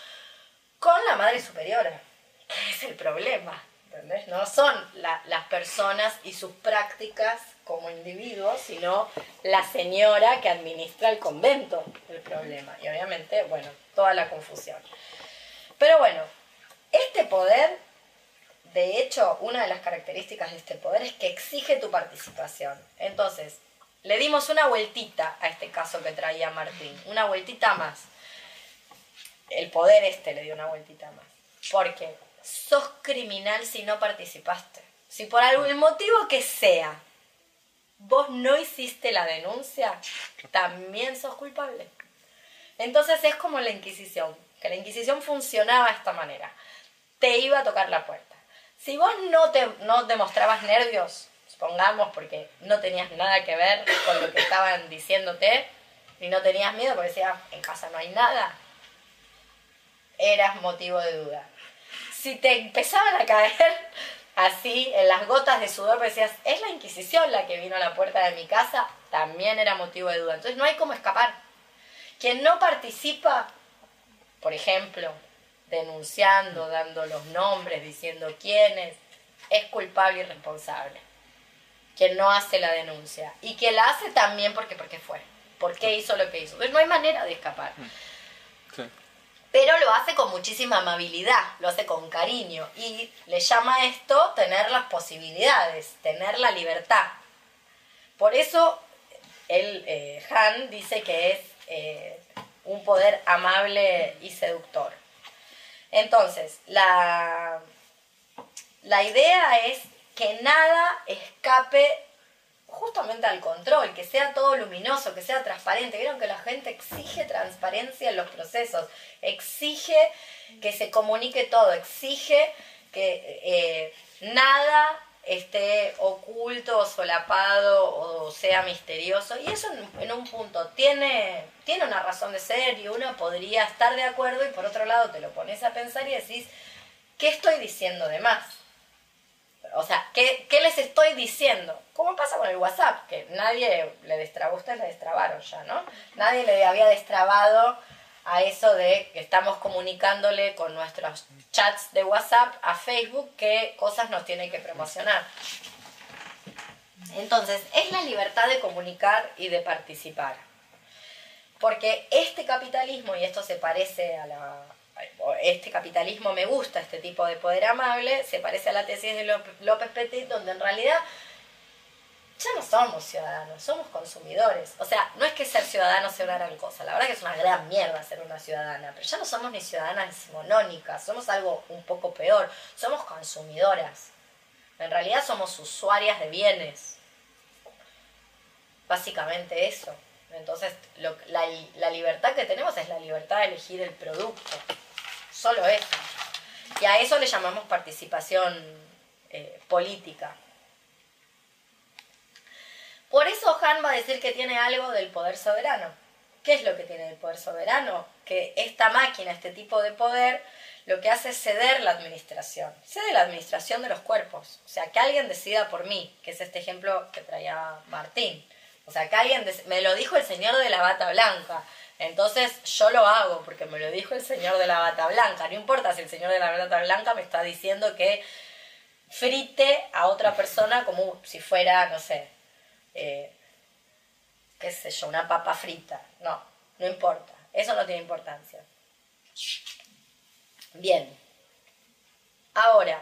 con la Madre Superiora, que es el problema, ¿entendés? No son la- las personas y sus prácticas como individuos, sino la señora que administra el convento el problema. Y obviamente, bueno, toda la confusión. Pero bueno, este poder, de hecho, una de las características de este poder es que exige tu participación. Entonces, le dimos una vueltita a este caso que traía Martín, una vueltita más. El poder este le dio una vueltita más. Porque sos criminal si no participaste. Si por algún motivo que sea, vos no hiciste la denuncia, también sos culpable. Entonces es como la Inquisición, que la Inquisición funcionaba de esta manera. Te iba a tocar la puerta. Si vos no, te, no demostrabas nervios, supongamos, porque no tenías nada que ver con lo que estaban diciéndote, y no tenías miedo porque decías, en casa no hay nada, eras motivo de duda. Si te empezaban a caer así en las gotas de sudor, decías, es la Inquisición la que vino a la puerta de mi casa, también era motivo de duda. Entonces no hay cómo escapar. Quien no participa, por ejemplo, denunciando, dando los nombres, diciendo quiénes, es culpable y responsable. Quien no hace la denuncia. Y quien la hace también porque, porque fue. Porque hizo lo que hizo. Entonces no hay manera de escapar. Sí. Pero lo hace con muchísima amabilidad, lo hace con cariño. Y le llama a esto tener las posibilidades, tener la libertad. Por eso el eh, Han dice que es eh, un poder amable y seductor. Entonces, la, la idea es que nada escape justamente al control, que sea todo luminoso, que sea transparente. Vieron que la gente exige transparencia en los procesos, exige que se comunique todo, exige que eh, nada esté oculto o solapado o sea misterioso. Y eso en, un punto tiene, tiene una razón de ser y uno podría estar de acuerdo y por otro lado te lo pones a pensar y decís, ¿qué estoy diciendo de más? O sea, ¿qué, ¿qué, les estoy diciendo? ¿Cómo pasa con el WhatsApp? Que nadie le destrabó, ustedes le destrabaron ya, ¿no? Nadie le había destrabado a eso de que estamos comunicándole con nuestros chats de WhatsApp a Facebook qué cosas nos tiene que promocionar. Entonces, es la libertad de comunicar y de participar. Porque este capitalismo, y esto se parece a la, este capitalismo me gusta, este tipo de poder amable, se parece a la tesis de López Petit, donde en realidad ya no somos ciudadanos, somos consumidores. O sea, no es que ser ciudadano sea una gran cosa, la verdad que es una gran mierda ser una ciudadana, pero ya no somos ni ciudadanas decimonónicas, somos algo un poco peor, somos consumidoras. En realidad somos usuarias de bienes. Básicamente eso. Entonces, la libertad que tenemos es la libertad de elegir el producto. Solo eso. Y a eso le llamamos participación eh, política. Por eso Han va a decir que tiene algo del poder soberano. ¿Qué es lo que tiene el poder soberano? Que esta máquina, este tipo de poder, lo que hace es ceder la administración. Cede la administración de los cuerpos. O sea, que alguien decida por mí, que es este ejemplo que traía Martín. O sea, que alguien, me lo dijo el señor de la bata blanca. Entonces yo lo hago porque me lo dijo el señor de la bata blanca. No importa si el señor de la bata blanca me está diciendo que frite a otra persona como si fuera, no sé, eh, qué sé yo, una papa frita. No, no importa. Eso no tiene importancia. Bien. Ahora,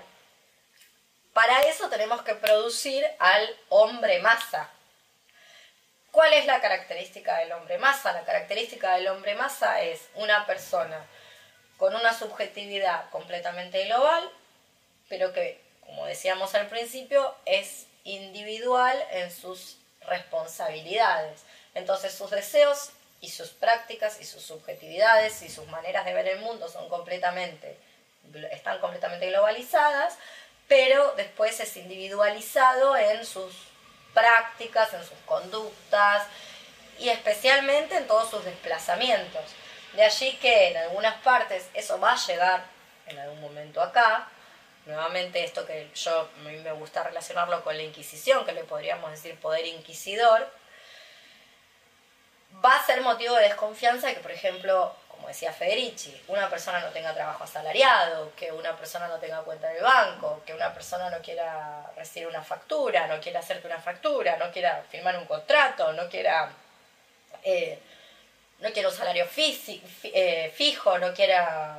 para eso tenemos que producir al hombre masa. ¿Cuál es la característica del hombre masa? La característica del hombre masa es una persona con una subjetividad completamente global, pero que, como decíamos al principio, es individual en sus responsabilidades. Entonces sus deseos y sus prácticas y sus subjetividades y sus maneras de ver el mundo son completamente, están completamente globalizadas, pero después es individualizado en sus prácticas, en sus conductas y especialmente en todos sus desplazamientos. De allí que en algunas partes eso va a llegar en algún momento acá. Nuevamente esto que yo a mí me gusta relacionarlo con la Inquisición, que le podríamos decir poder inquisidor, va a ser motivo de desconfianza que, por ejemplo, como decía Federici, una persona no tenga trabajo asalariado, que una persona no tenga cuenta de banco, que una persona no quiera recibir una factura, no quiera hacerte una factura, no quiera firmar un contrato, no quiera, eh, no quiera un salario físico, eh, fijo, no quiera,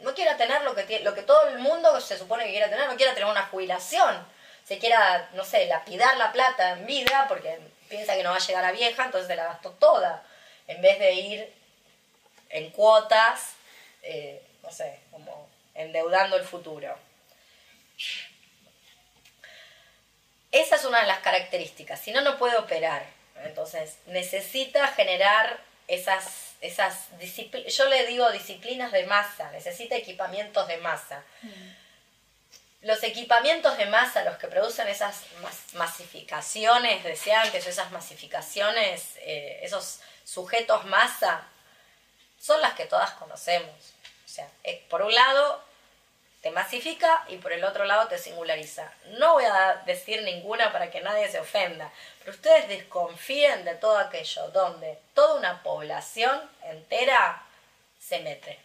no quiera tener lo que, lo que todo el mundo se supone que quiera tener, no quiera tener una jubilación, se quiera, no sé, lapidar la plata en vida porque piensa que no va a llegar a vieja, entonces se la gastó toda, en vez de ir en cuotas, eh, no sé, como endeudando el futuro. Esa es una de las características, si no, no puede operar. Entonces, necesita generar esas, esas yo le digo disciplinas de masa, necesita equipamientos de masa. Los equipamientos de masa, los que producen esas masificaciones, decía antes, esas masificaciones, eh, esos sujetos masa, son las que todas conocemos. O sea, por un lado, te masifica y por el otro lado te singulariza. No voy a decir ninguna para que nadie se ofenda, pero ustedes desconfíen de todo aquello donde toda una población entera se mete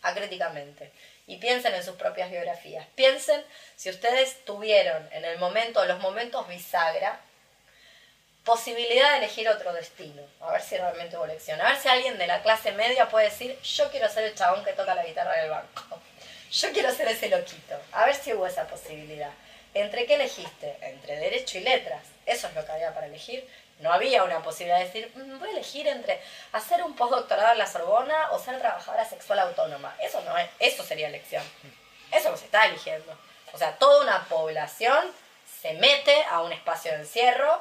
acríticamente y piensen en sus propias biografías. Piensen si ustedes tuvieron en el momento, los momentos bisagra, posibilidad de elegir otro destino. A ver si realmente hubo elección. A ver si alguien de la clase media puede decir, yo quiero ser el chabón que toca la guitarra del banco. Yo quiero ser ese loquito. A ver si hubo esa posibilidad. ¿Entre qué elegiste? Entre derecho y letras. Eso es lo que había para elegir. No había una posibilidad de decir, "Mm, voy a elegir entre hacer un postdoctorado en la Sorbona o ser trabajadora sexual autónoma. Eso no es, eso sería elección. Eso no se está eligiendo. O sea, toda una población se mete a un espacio de encierro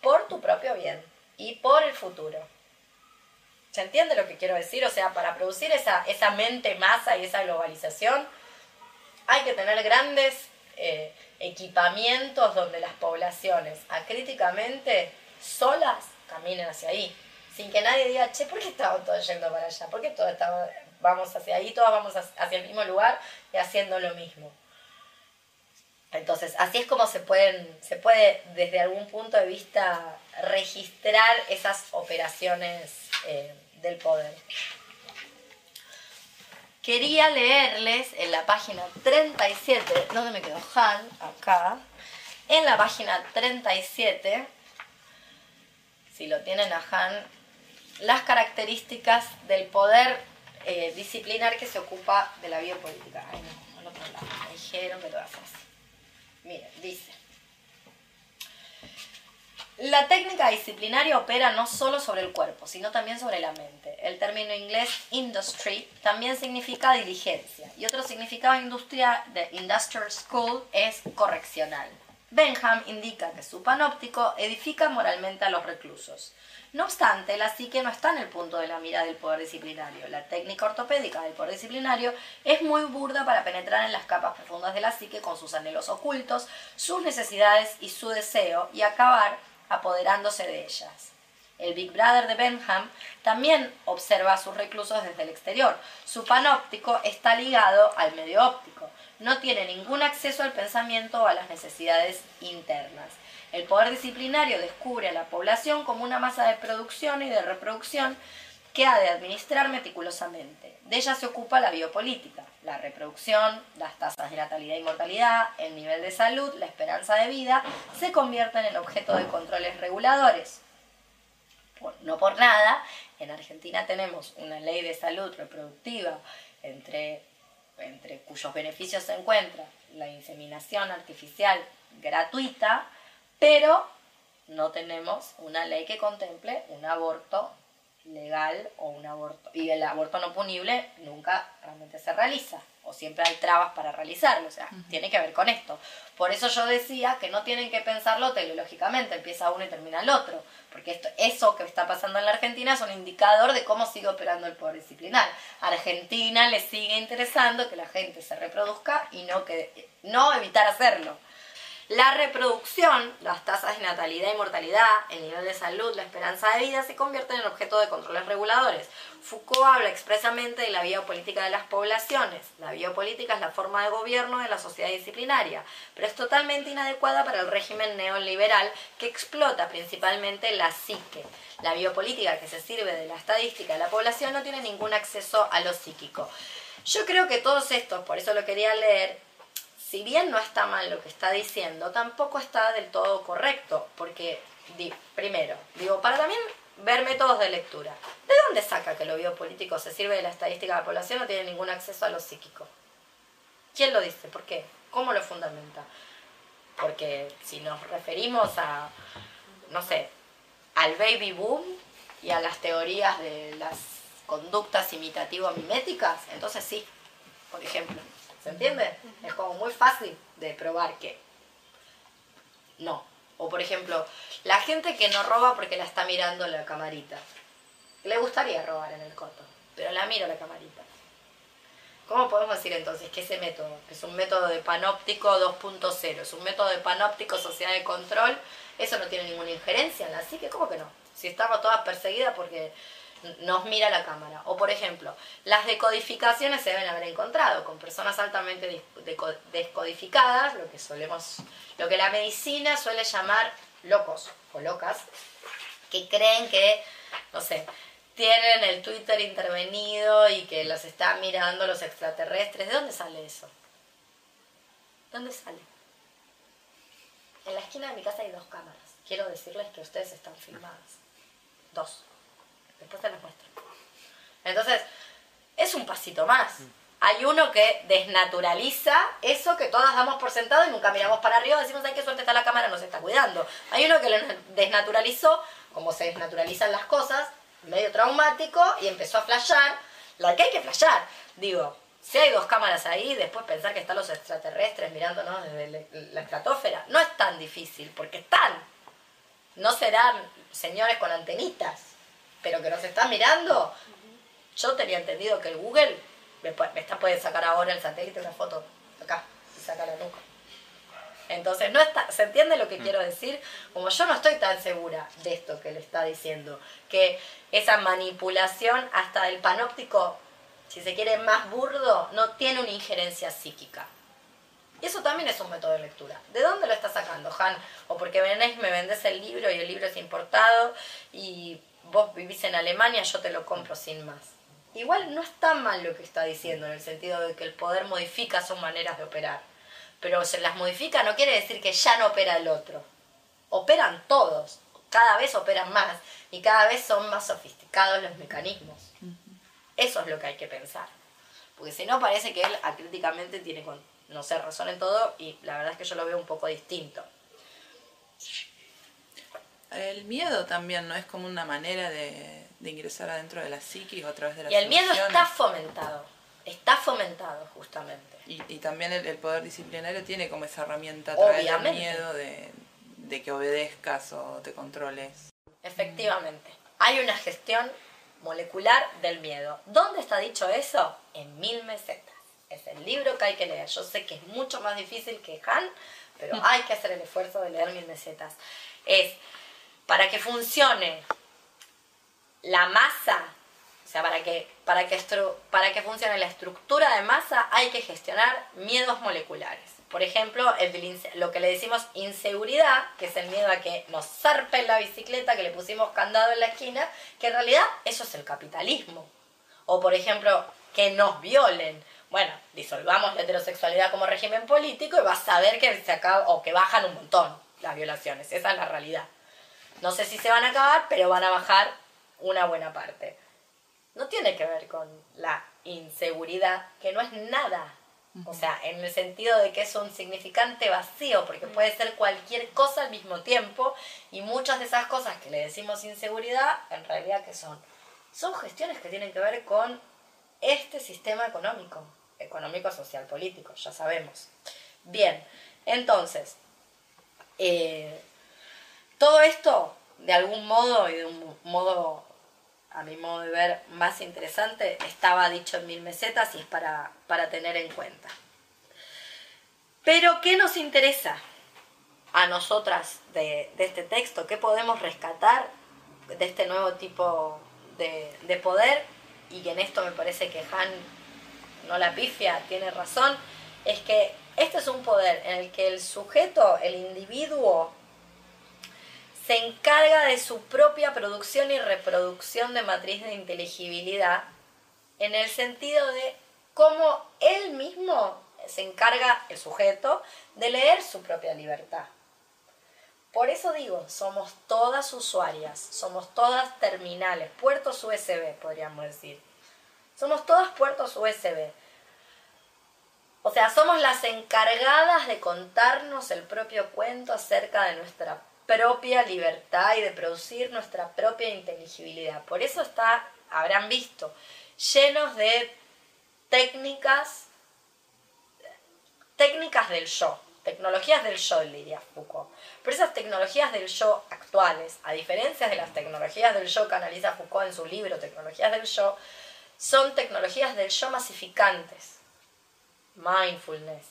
por tu propio bien y por el futuro. ¿Se entiende lo que quiero decir? O sea, para producir esa, esa mente masa y esa globalización, hay que tener grandes eh, equipamientos donde las poblaciones acríticamente solas caminen hacia ahí. Sin que nadie diga, che, ¿por qué estamos todos yendo para allá? ¿Por qué todos estamos, vamos hacia ahí, todos vamos hacia el mismo lugar y haciendo lo mismo? Entonces, así es como se, pueden, se puede, desde algún punto de vista, registrar esas operaciones eh, del poder. Quería leerles en la página 37, ¿dónde me quedó Han? Acá. En la página 37, si lo tienen a Han, las características del poder eh, disciplinar que se ocupa de la biopolítica. Ay, no, otro lado. Me dijeron lo hace así. Miren, dice. La técnica disciplinaria opera no solo sobre el cuerpo, sino también sobre la mente. El término inglés industry también significa diligencia y otro significado industria, de industrial school es correccional. Benham indica que su panóptico edifica moralmente a los reclusos. No obstante, la psique no está en el punto de la mira del poder disciplinario. La técnica ortopédica del poder disciplinario es muy burda para penetrar en las capas profundas de la psique con sus anhelos ocultos, sus necesidades y su deseo y acabar apoderándose de ellas. El Big Brother de Benham también observa a sus reclusos desde el exterior. Su panóptico está ligado al medio óptico. No tiene ningún acceso al pensamiento o a las necesidades internas. El poder disciplinario descubre a la población como una masa de producción y de reproducción que ha de administrar meticulosamente. De ella se ocupa la biopolítica, la reproducción, las tasas de natalidad y mortalidad, el nivel de salud, la esperanza de vida, se convierten en objeto de controles reguladores. No por nada, en Argentina tenemos una ley de salud reproductiva entre, entre cuyos beneficios se encuentra la inseminación artificial gratuita, pero no tenemos una ley que contemple un aborto legal o un aborto y el aborto no punible nunca realmente se realiza o siempre hay trabas para realizarlo, o sea, tiene que ver con esto. Por eso yo decía que no tienen que pensarlo teleológicamente, empieza uno y termina el otro, porque esto, eso que está pasando en la Argentina es un indicador de cómo sigue operando el poder disciplinar. A Argentina le sigue interesando que la gente se reproduzca y no, que, no evitar hacerlo. La reproducción, las tasas de natalidad y mortalidad, el nivel de salud, la esperanza de vida se convierten en objeto de controles reguladores. Foucault habla expresamente de la biopolítica de las poblaciones. La biopolítica es la forma de gobierno de la sociedad disciplinaria, pero es totalmente inadecuada para el régimen neoliberal que explota principalmente la psique. La biopolítica que se sirve de la estadística de la población no tiene ningún acceso a lo psíquico. Yo creo que todos estos, por eso lo quería leer, si bien no está mal lo que está diciendo, tampoco está del todo correcto, porque, primero, digo, para también ver métodos de lectura, ¿de dónde saca que lo biopolítico se sirve de la estadística de la población no tiene ningún acceso a lo psíquico? ¿Quién lo dice? ¿Por qué? ¿Cómo lo fundamenta? Porque si nos referimos a, no sé, al baby boom y a las teorías de las conductas imitativo-miméticas, entonces sí, por ejemplo. ¿Se entiende? Es como muy fácil de probar que no. O por ejemplo, la gente que no roba porque la está mirando la camarita. Le gustaría robar en el corto, pero la miro la camarita. ¿Cómo podemos decir entonces que ese método, que es un método de panóptico 2.0, es un método de panóptico sociedad de control, eso no tiene ninguna injerencia en la psique? ¿Cómo que no? Si estamos todas perseguidas porque nos mira la cámara. O por ejemplo, las decodificaciones se deben haber encontrado con personas altamente descodificadas, lo que solemos, lo que la medicina suele llamar locos o locas, que creen que, no sé, tienen el Twitter intervenido y que los están mirando los extraterrestres. ¿De dónde sale eso? ¿De dónde sale? En la esquina de mi casa hay dos cámaras. Quiero decirles que ustedes están filmadas. Dos. Después te las muestro. Entonces, es un pasito más. Hay uno que desnaturaliza eso que todas damos por sentado y nunca miramos para arriba, decimos, ay, qué suerte está la cámara, nos está cuidando. Hay uno que lo desnaturalizó, como se desnaturalizan las cosas, medio traumático, y empezó a flashear, la que hay que flashear. Digo, si hay dos cámaras ahí, después pensar que están los extraterrestres mirándonos desde la- la estratosfera, no es tan difícil, porque están. No serán señores con antenitas, pero que nos están mirando. Yo tenía entendido que el Google me, me está, puede sacar ahora el satélite una foto acá y sacar la nuca. Entonces, no está, ¿se entiende lo que quiero decir? Como yo no estoy tan segura de esto que le está diciendo, que esa manipulación hasta el panóptico, si se quiere más burdo, no tiene una injerencia psíquica. Y eso también es un método de lectura. ¿De dónde lo estás sacando, Han? O porque venés, me vendés el libro y el libro es importado y vos vivís en Alemania, yo te lo compro sin más. Igual no está mal lo que está diciendo, en el sentido de que el poder modifica sus maneras de operar. Pero se las modifica no quiere decir que ya no opera el otro. Operan todos, cada vez operan más y cada vez son más sofisticados los mecanismos. Eso es lo que hay que pensar. Porque si no, parece que él acríticamente tiene, con, no sé, razón en todo y la verdad es que yo lo veo un poco distinto. El miedo también no es como una manera de, de ingresar adentro de la psiquis o a través de las Y el miedo está fomentado, está fomentado justamente. Y, y también el, el poder disciplinario tiene como esa herramienta a través del miedo de, de que obedezcas o te controles. Efectivamente. Hay una gestión molecular del miedo. ¿Dónde está dicho eso? En mil mesetas. Es el libro que hay que leer. Yo sé que es mucho más difícil que Han, pero hay que hacer el esfuerzo de leer mil mesetas. Es para que funcione la masa, o sea, para que, para que, para que funcione la estructura de masa hay que gestionar miedos moleculares. Por ejemplo, el lo que le decimos inseguridad, que es el miedo a que nos zarpen la bicicleta, que le pusimos candado en la esquina, que en realidad eso es el capitalismo. O por ejemplo, que nos violen. Bueno, disolvamos la heterosexualidad como régimen político y vas a ver que se acaba, o que bajan un montón las violaciones. Esa es la realidad. No sé si se van a acabar, pero van a bajar una buena parte. No tiene que ver con la inseguridad, que no es nada. O sea, en el sentido de que es un significante vacío, porque puede ser cualquier cosa al mismo tiempo, y muchas de esas cosas que le decimos inseguridad, en realidad que son? Son gestiones que tienen que ver con este sistema económico, económico, social, político, ya sabemos. Bien, entonces, eh, todo esto, de algún modo y de un modo, a mi modo de ver, más interesante, estaba dicho en mil mesetas y es para, para tener en cuenta. Pero, ¿qué nos interesa a nosotras de, este texto? ¿Qué podemos rescatar de este nuevo tipo de, de poder? Y en esto me parece que Han no la pifia, tiene razón, es que este es un poder en el que el sujeto, el individuo, se encarga de su propia producción y reproducción de matriz de inteligibilidad en el sentido de cómo él mismo se encarga, el sujeto, de leer su propia libertad. Por eso digo, somos todas usuarias, somos todas terminales, puertos USB, podríamos decir. Somos todas puertos USB. O sea, somos las encargadas de contarnos el propio cuento acerca de nuestra propia libertad y de producir nuestra propia inteligibilidad. Por eso está, habrán visto, llenos de técnicas, técnicas del yo, tecnologías del yo, diría Foucault. Pero esas tecnologías del yo actuales, a diferencia de las tecnologías del yo que analiza Foucault en su libro Tecnologías del yo, son tecnologías del yo masificantes. Mindfulness,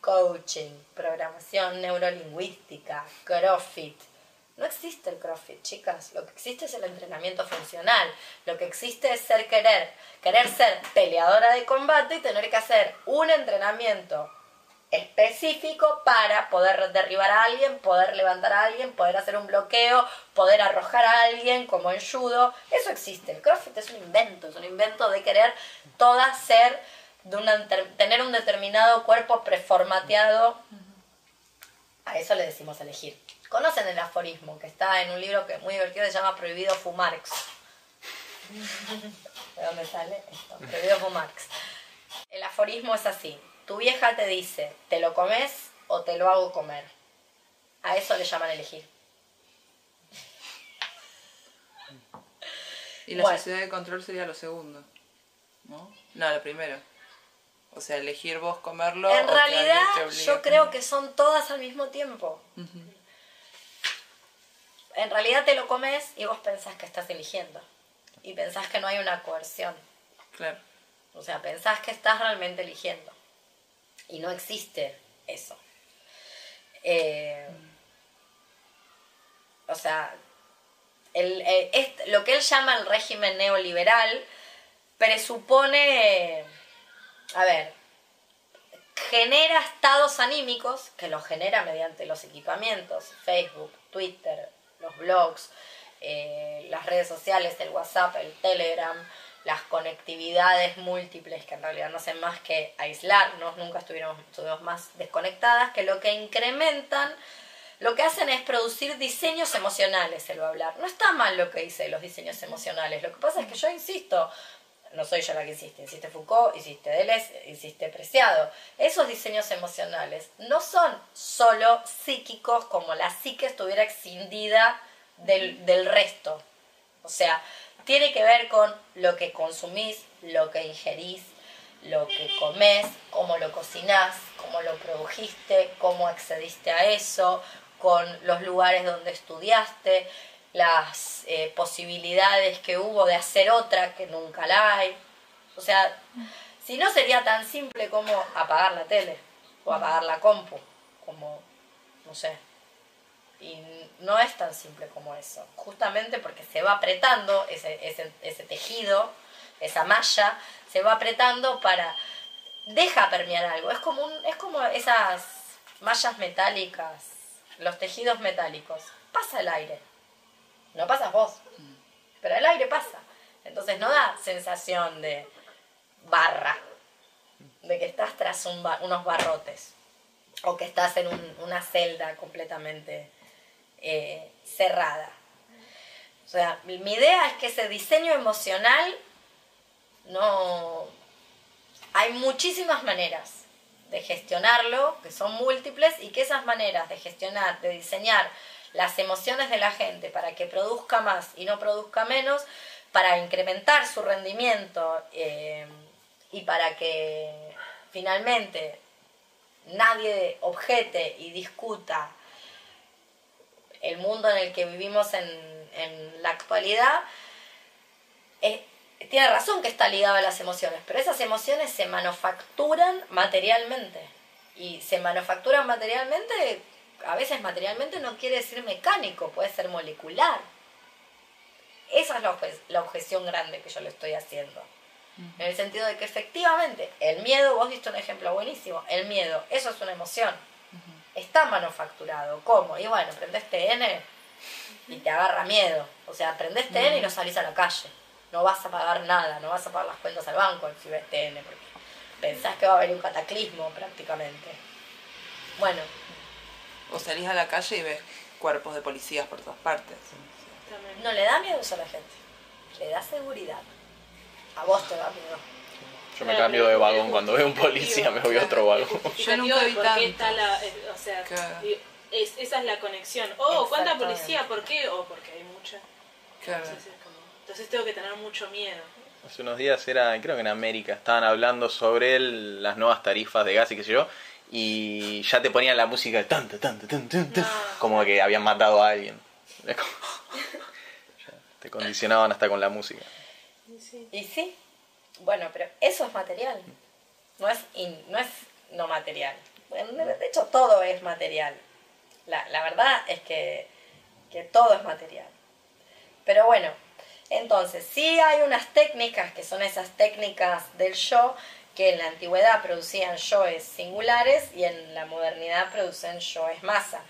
coaching, programación neurolingüística, CrossFit, No existe el CrossFit, chicas. Lo que existe es el entrenamiento funcional. Lo que existe es ser querer, querer ser peleadora de combate y tener que hacer un entrenamiento específico para poder derribar a alguien, poder levantar a alguien, poder hacer un bloqueo, poder arrojar a alguien como en judo. Eso existe. El CrossFit es un invento, es un invento de querer todas ser, de una, tener un determinado cuerpo preformateado. A eso le decimos elegir. Conocen el aforismo que está en un libro que es muy divertido, se llama Prohibido Fumarx. ¿De dónde sale esto? Prohibido Fumarx. El aforismo es así. Tu vieja te dice, ¿te lo comes o te lo hago comer? A eso le llaman elegir. Y la Bueno. sociedad de control sería lo segundo. ¿No? No, lo primero. O sea, elegir vos comerlo. En o realidad yo creo que son todas al mismo tiempo. En realidad te lo comes y vos pensás que estás eligiendo. Y pensás que no hay una coerción. Claro. O sea, pensás que estás realmente eligiendo. Y no existe eso. Eh, o sea, el- eh, lo que él llama el régimen neoliberal presupone, a ver, genera estados anímicos, que los genera mediante los equipamientos, Facebook, Twitter, los blogs, eh, las redes sociales, el WhatsApp, el Telegram, las conectividades múltiples que en realidad no hacen más que aislarnos, nunca estuvimos, estuvimos más desconectadas, que lo que incrementan, lo que hacen es producir diseños emocionales, va a hablar. No está mal lo que dice los diseños emocionales, lo que pasa es que yo insisto, no soy yo la que insiste, insiste Foucault, insiste Deleuze, insiste Preciado. Esos diseños emocionales no son solo psíquicos como la psique estuviera escindida del, del resto. O sea, tiene que ver con lo que consumís, lo que ingerís, lo que comés, cómo lo cocinás, cómo lo produjiste, cómo accediste a eso, con los lugares donde estudiaste, las eh, posibilidades que hubo de hacer otra que nunca la hay. O sea, si no sería tan simple como apagar la tele o apagar la compu, como, no sé. Y no es tan simple como eso, justamente porque se va apretando ese, ese, ese tejido, esa malla, se va apretando para deja permear algo. Es como, un, es como esas mallas metálicas, los tejidos metálicos. Pasa el aire. No pasas vos, pero el aire pasa. Entonces no da sensación de barra, de que estás tras unos barrotes o que estás en un- una celda completamente eh, cerrada. O sea, mi idea es que ese diseño emocional no... Hay muchísimas maneras de gestionarlo, que son múltiples, y que esas maneras de gestionar, de diseñar las emociones de la gente para que produzca más y no produzca menos, para incrementar su rendimiento eh, y para que finalmente nadie objete y discuta el mundo en el que vivimos en, en la actualidad, eh, tiene razón que está ligado a las emociones, pero esas emociones se manufacturan materialmente. Y se manufacturan materialmente, a veces materialmente no quiere decir mecánico, puede ser molecular. Esa es la, obje- la objeción grande que yo le estoy haciendo. En el sentido de que efectivamente el miedo, vos diste un ejemplo buenísimo, el miedo, eso es una emoción. Está manufacturado. ¿Cómo? Y bueno, prendés TN y te agarra miedo. O sea, prendés TN y no salís a la calle. No vas a pagar nada, no vas a pagar las cuentas al banco si ves TN, porque pensás que va a haber un cataclismo prácticamente. Bueno, O salís a la calle y ves cuerpos de policías por todas partes. No le da miedo eso a la gente, le da seguridad. A vos te da miedo. Yo me cambio de vagón cuando veo un policía, me voy a otro vagón. Yo nunca vi de por qué tanto. está la, eh, o sea, Claro. es, esa es la conexión. Oh, ¿cuánta policía? ¿Por qué? Oh, porque hay mucha. Claro. Entonces, como- entonces tengo que tener mucho miedo. Hace unos días era, creo que en América, estaban hablando sobre el- las nuevas tarifas de gas y qué sé yo, y ya te ponían la música de tanta, tanta, No. como que habían matado a alguien. Te condicionaban hasta con la música. Y sí, bueno, pero eso es material. No es, in- no, es no material. Bueno, de de hecho, todo es material. La, la verdad es que que todo es material. Pero bueno, entonces sí hay unas técnicas que son esas técnicas del yo que en la antigüedad producían yoes singulares y en la modernidad producen yoes masa.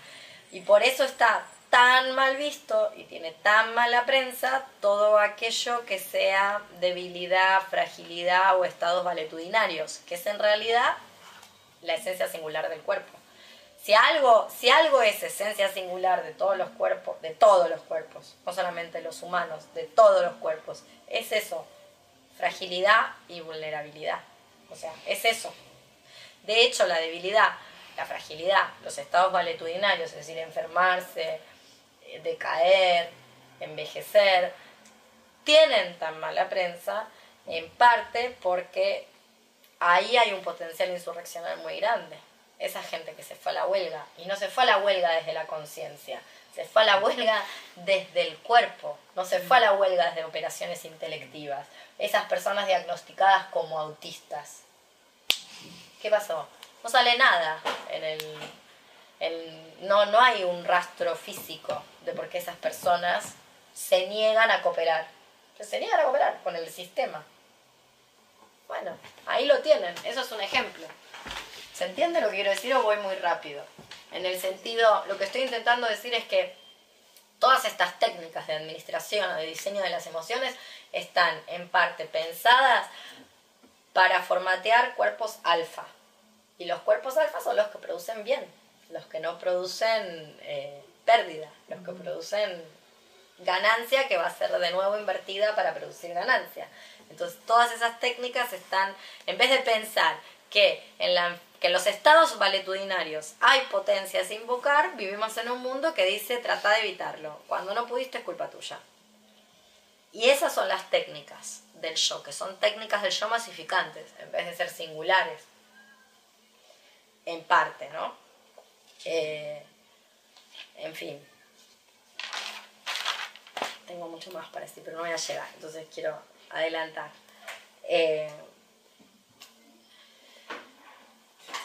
Y por eso está tan mal visto y tiene tan mala prensa todo aquello que sea debilidad, fragilidad o estados valetudinarios, que es en realidad la esencia singular del cuerpo. Si algo, si algo es esencia singular de todos los cuerpos, de todos los cuerpos, no solamente los humanos, de todos los cuerpos, es eso, fragilidad y vulnerabilidad. O sea, es eso. De hecho, la debilidad, la fragilidad, los estados valetudinarios, es decir, enfermarse, eh, decaer, envejecer, tienen tan mala prensa en parte porque ahí hay un potencial insurreccional muy grande. Esa gente que se fue a la huelga, y no se fue a la huelga desde la conciencia, se fue a la huelga desde el cuerpo, no se fue a la huelga desde operaciones intelectivas. Esas personas diagnosticadas como autistas. ¿Qué pasó? No sale nada en el, no, no hay un rastro físico de por qué esas personas se niegan a cooperar. Se niegan a cooperar con el sistema. Bueno, ahí lo tienen, eso es un ejemplo. ¿Se entiende lo que quiero decir o voy muy rápido? En el sentido, lo que estoy intentando decir es que todas estas técnicas de administración o de diseño de las emociones están en parte pensadas para formatear cuerpos alfa. Y los cuerpos alfa son los que producen bien, los que no producen eh, pérdida, los que producen ganancia que va a ser de nuevo invertida para producir ganancia. Entonces todas esas técnicas están, en vez de pensar que en, la, que los estados valetudinarios hay potencias a invocar, vivimos en un mundo que dice trata de evitarlo. Cuando no pudiste es culpa tuya. Y esas son las técnicas del yo, que son técnicas del yo masificantes, en vez de ser singulares. En parte, ¿no? Eh, en fin. Tengo mucho más para decir, pero no voy a llegar, entonces quiero adelantar. Eh,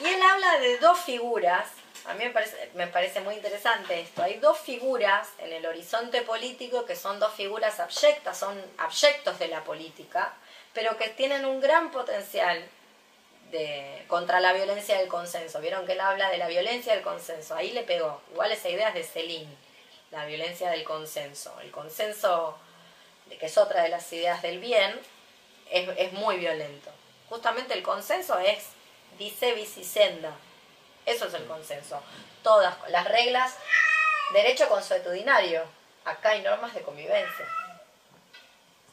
y él habla de dos figuras, a mí me parece, me parece muy interesante esto, hay dos figuras en el horizonte político que son dos figuras abyectas, son abyectos de la política, pero que tienen un gran potencial de, contra la violencia del consenso. Vieron que él habla de la violencia del consenso, ahí le pegó, igual esa idea de Celine, la violencia del consenso. El consenso que es otra de las ideas del bien, es, muy violento. Justamente el consenso es dice senda Eso es el consenso. Todas las reglas, derecho consuetudinario. Acá hay normas de convivencia.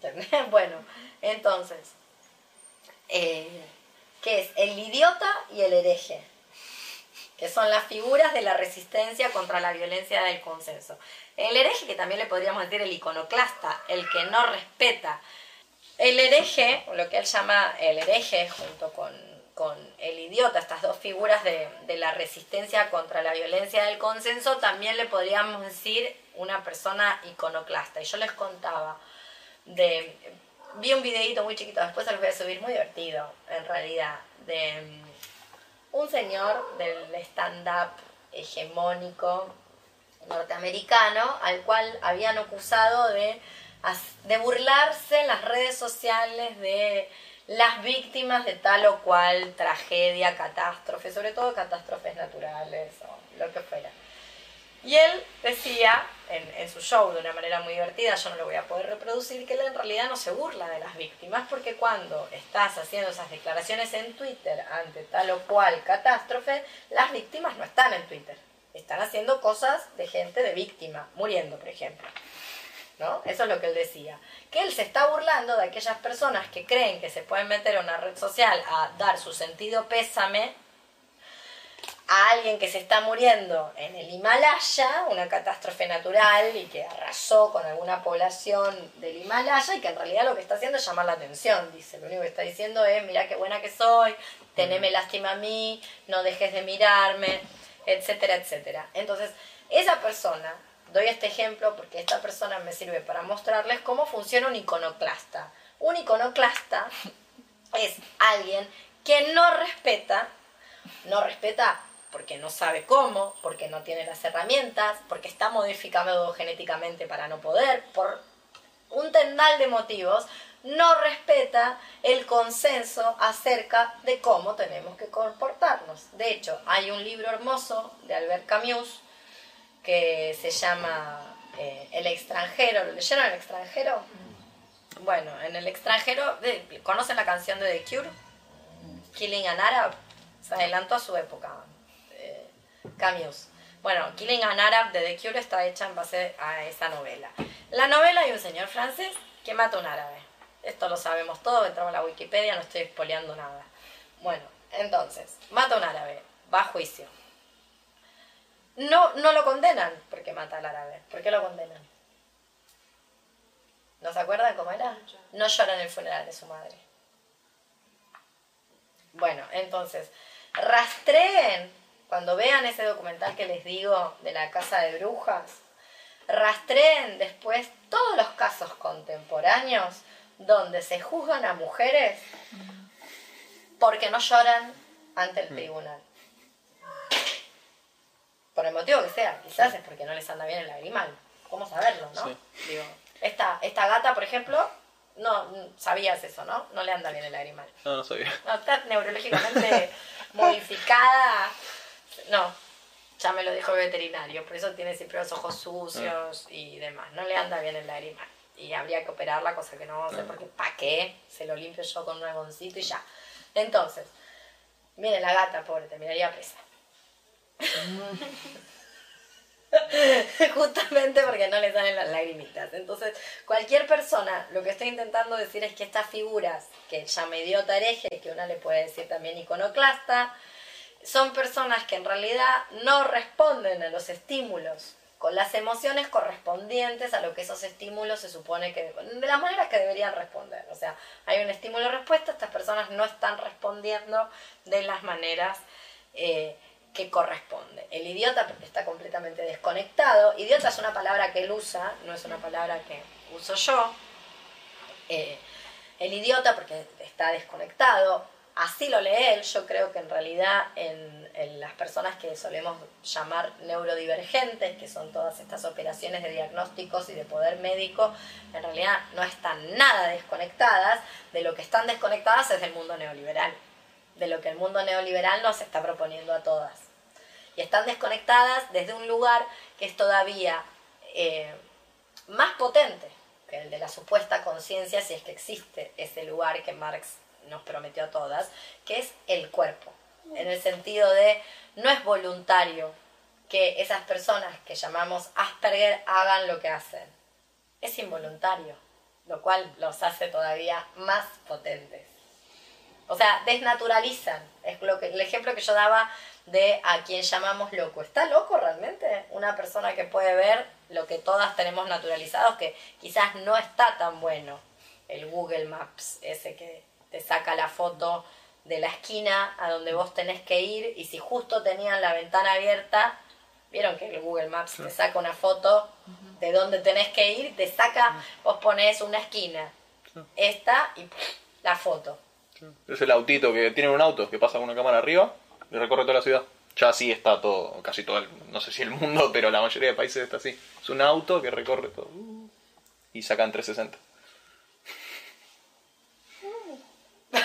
Bueno, entonces, eh, ¿qué es? El idiota y el hereje que son las figuras de la resistencia contra la violencia del consenso. El hereje, que también le podríamos decir el iconoclasta, el que no respeta. El hereje, lo que él llama el hereje, junto con, el idiota, estas dos figuras de, la resistencia contra la violencia del consenso, también le podríamos decir una persona iconoclasta. Y yo les contaba de... Vi un videito muy chiquito, después se los voy a subir, muy divertido, en realidad, de un señor del stand-up hegemónico norteamericano al cual habían acusado de burlarse en las redes sociales de las víctimas de tal o cual tragedia, catástrofe, sobre todo catástrofes naturales o lo que fuera. Y él decía en, su show de una manera muy divertida, yo no lo voy a poder reproducir, que él en realidad no se burla de las víctimas, porque cuando estás haciendo esas declaraciones en Twitter ante tal o cual catástrofe, las víctimas no están en Twitter. Están haciendo cosas de gente de víctima, muriendo, por ejemplo. ¿No? Eso es lo que él decía. Que él se está burlando de aquellas personas que creen que se pueden meter a una red social a dar su sentido pésame a alguien que se está muriendo en el Himalaya, una catástrofe natural y que arrasó con alguna población del Himalaya y que en realidad lo que está haciendo es llamar la atención, dice. Lo único que está diciendo es, mira qué buena que soy, teneme lástima a mí, no dejes de mirarme, etcétera, etcétera. Entonces, esa persona, doy este ejemplo porque esta persona me sirve para mostrarles cómo funciona un iconoclasta. Un iconoclasta es alguien que no respeta, no respeta porque no sabe cómo, porque no tiene las herramientas, porque está modificado genéticamente para no poder, por un tendal de motivos, no respeta el consenso acerca de cómo tenemos que comportarnos. De hecho, hay un libro hermoso de Albert Camus que se llama eh, El extranjero. ¿Lo leyeron El extranjero? Bueno, en El extranjero, ¿conocen la canción de The Cure? Killing an Arab. Se adelantó a su época. eh, Camus. Bueno, Killing an Arab de The Cure está hecha en base a esa novela. La novela hay un señor francés que mata a un árabe. Esto lo sabemos todos, entramos a la Wikipedia, no estoy spoileando nada. Bueno, entonces, mata a un árabe, va a juicio. No, no lo condenan porque mata al árabe. ¿Por qué lo condenan? ¿No se acuerdan cómo era? No llora en el funeral de su madre. Bueno, entonces, rastreen, cuando vean ese documental que les digo de la casa de brujas, rastreen después todos los casos contemporáneos donde se juzgan a mujeres porque no lloran ante el tribunal. Por el motivo que sea, quizás es porque no les anda bien el lagrimal. ¿Cómo saberlo, no? Sí. Digo, esta, esta gata, por ejemplo, no sabías eso, ¿no? No le anda bien el lagrimal. No, no sabía. No, está neurológicamente modificada. No, ya me lo dijo el veterinario, por eso tiene siempre los ojos sucios y demás. No le anda bien el lagrimal. Y habría que operarla, cosa que no vamos a hacer porque ¿para qué? Se lo limpio yo con un algoncito y ya. Entonces, mire la gata, pobre, terminaría presa. Justamente porque no le salen las lagrimitas. Entonces, cualquier persona, lo que estoy intentando decir es que estas figuras, que llama idiota hereje, que una le puede decir también iconoclasta, son personas que en realidad no responden a los estímulos con las emociones correspondientes a lo que esos estímulos se supone que, de las maneras que deberían responder. O sea, hay un estímulo-respuesta, estas personas no están respondiendo de las maneras eh, que corresponde. El idiota está completamente desconectado. Idiota es una palabra que él usa, no es una palabra que uso yo. Eh, el idiota porque está desconectado. Así lo lee él. Yo creo que en realidad en, en las personas que solemos llamar neurodivergentes, que son todas estas operaciones de diagnósticos y de poder médico, en realidad no están nada desconectadas. De lo que están desconectadas es del mundo neoliberal de lo que el mundo neoliberal nos está proponiendo a todas. Y están desconectadas desde un lugar que es todavía eh, más potente que el de la supuesta conciencia, si es que existe ese lugar que Marx nos prometió a todas, que es el cuerpo. En el sentido de no es voluntario que esas personas que llamamos Asperger hagan lo que hacen. Es involuntario, lo cual los hace todavía más potentes. O sea, desnaturalizan. Es lo que, el ejemplo que yo daba de a quien llamamos loco. ¿Está loco realmente? Una persona que puede ver lo que todas tenemos naturalizados, que quizás no está tan bueno. El Google Maps, ese que te saca la foto de la esquina a donde vos tenés que ir y si justo tenían la ventana abierta, vieron que el Google Maps te saca una foto de dónde tenés que ir, te saca, vos ponés una esquina, esta y la foto. Es el autito que tiene un auto que pasa con una cámara arriba y recorre toda la ciudad. Ya así está todo, casi todo, el, no sé si el mundo, pero la mayoría de países está así. Es un auto que recorre todo. uh, Y sacan 360.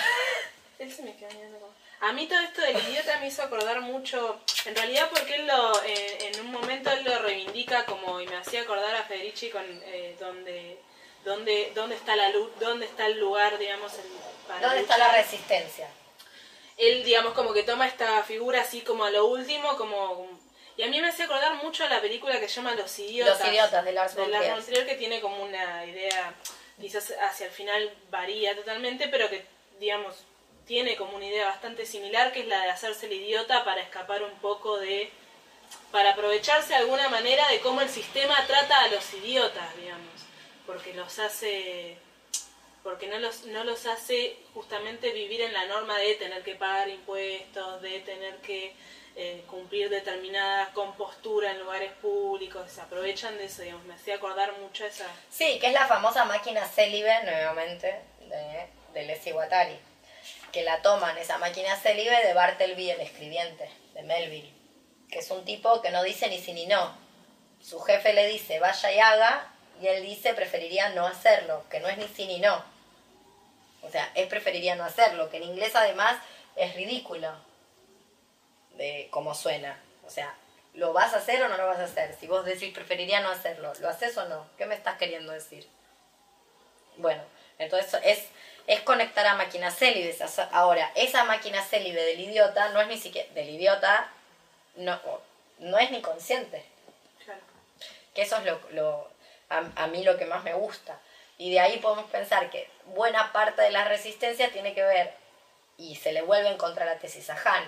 Él se me quedó mirando como- A mí todo esto del idiota me hizo acordar mucho, en realidad porque él lo, eh, en un momento él lo reivindica como, y me hacía acordar a Federici con eh, donde, donde, dónde está la luz, dónde está el lugar, digamos, el- para ¿Dónde está la resistencia? él, digamos, como que toma esta figura así como a lo último, como... Y a mí me hace acordar mucho a la película que se llama Los Idiotas. Los Idiotas, de Lars von Lars Trier. von Trier, que tiene como una idea, quizás hacia el final varía totalmente, pero que, digamos, tiene como una idea bastante similar, que es la de hacerse el idiota para escapar un poco de... para aprovecharse de alguna manera de cómo el sistema trata a los idiotas, digamos, porque los hace porque no los, no los hace justamente vivir en la norma de tener que pagar impuestos, de tener que eh, cumplir determinada compostura en lugares públicos, se aprovechan de eso, me hacía acordar mucho esa... Sí, que es la famosa máquina célibe, nuevamente, de, de Guattari. Que la toman, esa máquina célibe, de Bartleby, el escribiente. de Melville, que es un tipo que no dice ni sí ni no. Su jefe le dice vaya y haga, y él dice preferiría no hacerlo, que no es ni sí ni no. O sea, es preferiría no hacerlo, que en inglés además es ridículo de cómo suena. O sea, ¿lo vas a hacer o no lo vas a hacer? Si vos decís preferiría no hacerlo, ¿lo haces o no? ¿Qué me estás queriendo decir? Bueno, entonces es, es conectar a máquinas célibes. Ahora, esa máquina célibe del idiota no es ni siquiera, del idiota, no, no es ni consciente. Claro. Que eso es lo, lo a, mí lo que más me gusta. Y de ahí podemos pensar que buena parte de la resistencia tiene que ver, y se le vuelve en contra la tesis a Han,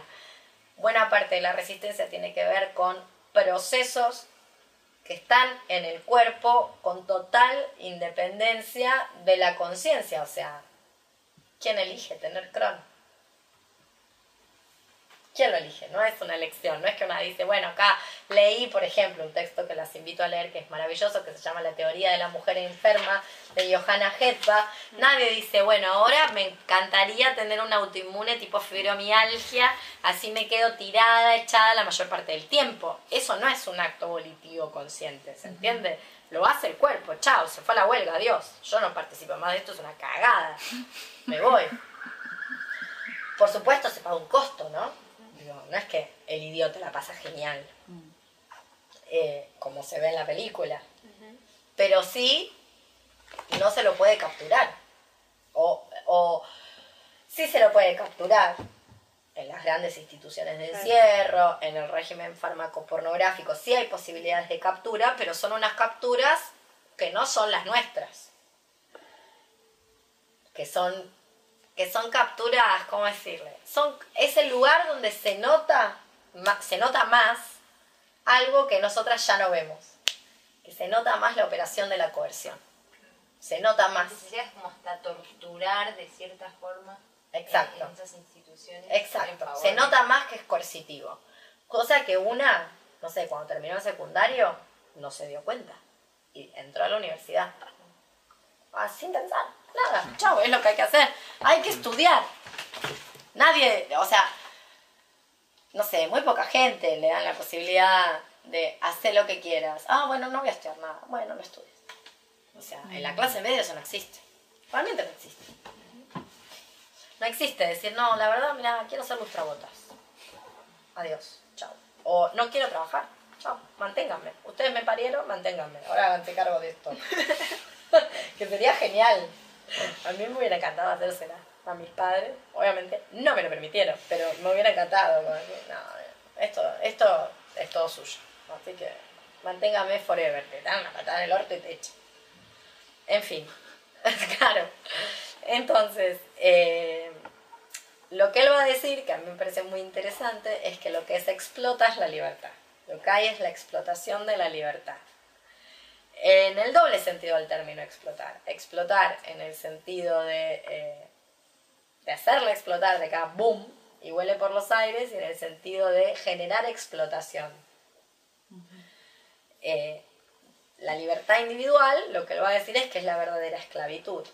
buena parte de la resistencia tiene que ver con procesos que están en el cuerpo con total independencia de la conciencia. O sea, ¿quién elige tener Crohn? ¿Quién lo elige? No es una elección, no es que una dice, bueno, acá leí, por ejemplo, un texto que las invito a leer que es maravilloso, que se llama La teoría de la mujer enferma, de Johanna Hetba. Nadie dice, bueno, ahora me encantaría tener un autoinmune tipo fibromialgia, así me quedo tirada, echada la mayor parte del tiempo. Eso no es un acto volitivo consciente, ¿se entiende? Lo hace el cuerpo, chao, se fue a la huelga, adiós. Yo no participo más de esto, es una cagada. Me voy. Por supuesto se paga un costo, ¿no? Digo, no es que el idiota la pasa genial, eh, como se ve en la película, pero sí no se lo puede capturar. O, o sí se lo puede capturar en las grandes instituciones de encierro, en el régimen farmacopornográfico, sí hay posibilidades de captura, pero son unas capturas que no son las nuestras. Que son que son capturas, ¿cómo decirle? Son, es el lugar donde se nota, se nota más algo que nosotras ya no vemos. Que se nota más la operación de la coerción. Se nota más. Necesidades como hasta torturar de cierta forma Exacto. en, esas instituciones. Exacto. Se nota más que es coercitivo. Cosa que una, no sé, cuando terminó el secundario, no se dio cuenta. Y entró a la universidad. Ah, sin pensar. Nada. Chau, es lo que hay que hacer. Hay que estudiar. Nadie, o sea, no sé, muy poca gente le dan la posibilidad de hacer lo que quieras. Ah, bueno, no voy a estudiar nada. Bueno, no estudies. O sea, en la clase media eso no existe. Realmente no existe. No existe decir, no, la verdad, mira, quiero ser lustrabotas. Adiós, chao. O no quiero trabajar, chao, manténganme. Ustedes me parieron, manténganme. Ahora háganse cargo de esto. que sería genial. A mí me hubiera encantado hacérsela a mis padres. Obviamente no me lo permitieron, pero me hubiera encantado. no, esto, esto es todo suyo. Así que manténgame forever. Te dan una patada en el orto y te echan. En fin, claro. Entonces, eh, lo que él va a decir, que a mí me parece muy interesante, es que lo que se explota es la libertad. Lo que hay es la explotación de la libertad. En el doble sentido del término explotar. Explotar en el sentido de, eh, de hacerla explotar, de haga boom y huele por los aires, y en el sentido de generar explotación. Eh, la libertad individual, lo que él va a decir es que es la verdadera esclavitud.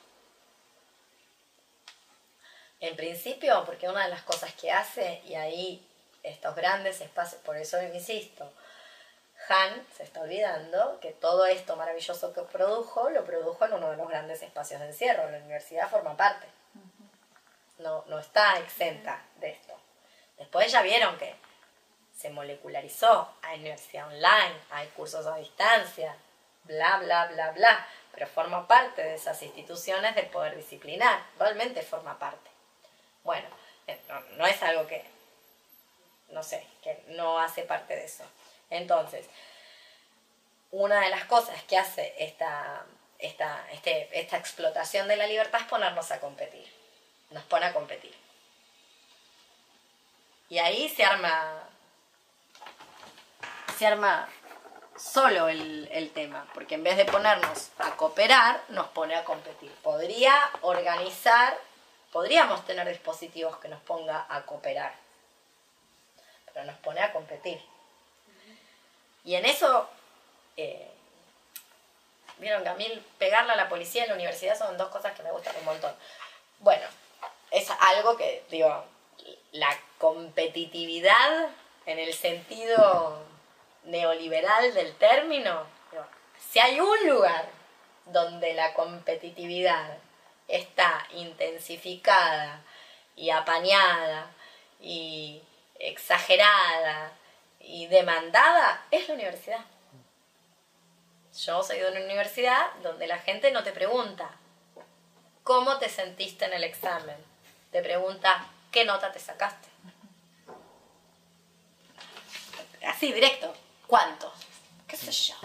En principio, porque una de las cosas que hace, y ahí estos grandes espacios, por eso insisto, Han se está olvidando que todo esto maravilloso que produjo, lo produjo en uno de los grandes espacios de encierro. La universidad forma parte. No, no está exenta de esto. Después ya vieron que se molecularizó, hay universidad online, hay cursos a distancia, bla, bla, bla, bla, pero forma parte de esas instituciones del poder disciplinar, realmente forma parte. Bueno, eh, no, no es algo que, no sé, que no hace parte de eso. Entonces, una de las cosas que hace esta, esta, este, esta explotación de la libertad es ponernos a competir. Nos pone a competir. Y ahí se arma, se arma solo el, el tema, porque en vez de ponernos a cooperar, nos pone a competir. Podría organizar, podríamos tener dispositivos que nos ponga a cooperar, pero nos pone a competir. Y en eso, eh, vieron que a mí pegarle a la policía en la universidad son dos cosas que me gustan un montón. Bueno, es algo que, digo, la competitividad en el sentido neoliberal del término, si hay un lugar donde la competitividad está intensificada y apañada y exagerada y demandada, es la universidad. Yo soy de una universidad donde la gente no te pregunta cómo te sentiste en el examen, te pregunta qué nota te sacaste. Así, directo. ¿Cuánto? ¿Qué sé yo?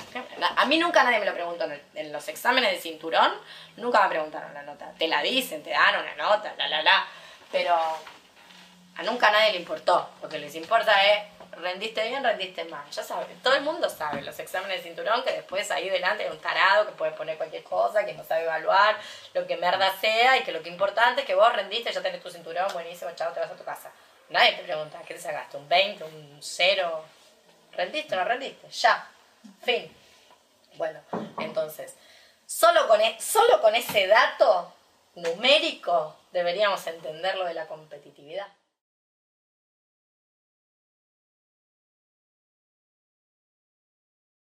A mí nunca nadie me lo preguntó en, los exámenes de cinturón, nunca me preguntaron la nota. Te la dicen, te dan una nota, la, la, la. Pero a nunca nadie le importó. Lo que les importa es, rendiste bien, rendiste mal. Ya saben, todo el mundo sabe los exámenes de cinturón que después ahí delante hay un tarado que puede poner cualquier cosa, que no sabe evaluar, lo que merda sea y que lo que importante es que vos rendiste, ya tenés tu cinturón, buenísimo, chao, te vas a tu casa. Nadie te pregunta, ¿qué te sacaste? ¿Un 20? ¿Un 0? ¿Rendiste o no rendiste? Ya. Fin. Bueno, entonces, solo con, e- solo con ese dato numérico deberíamos entender lo de la competitividad.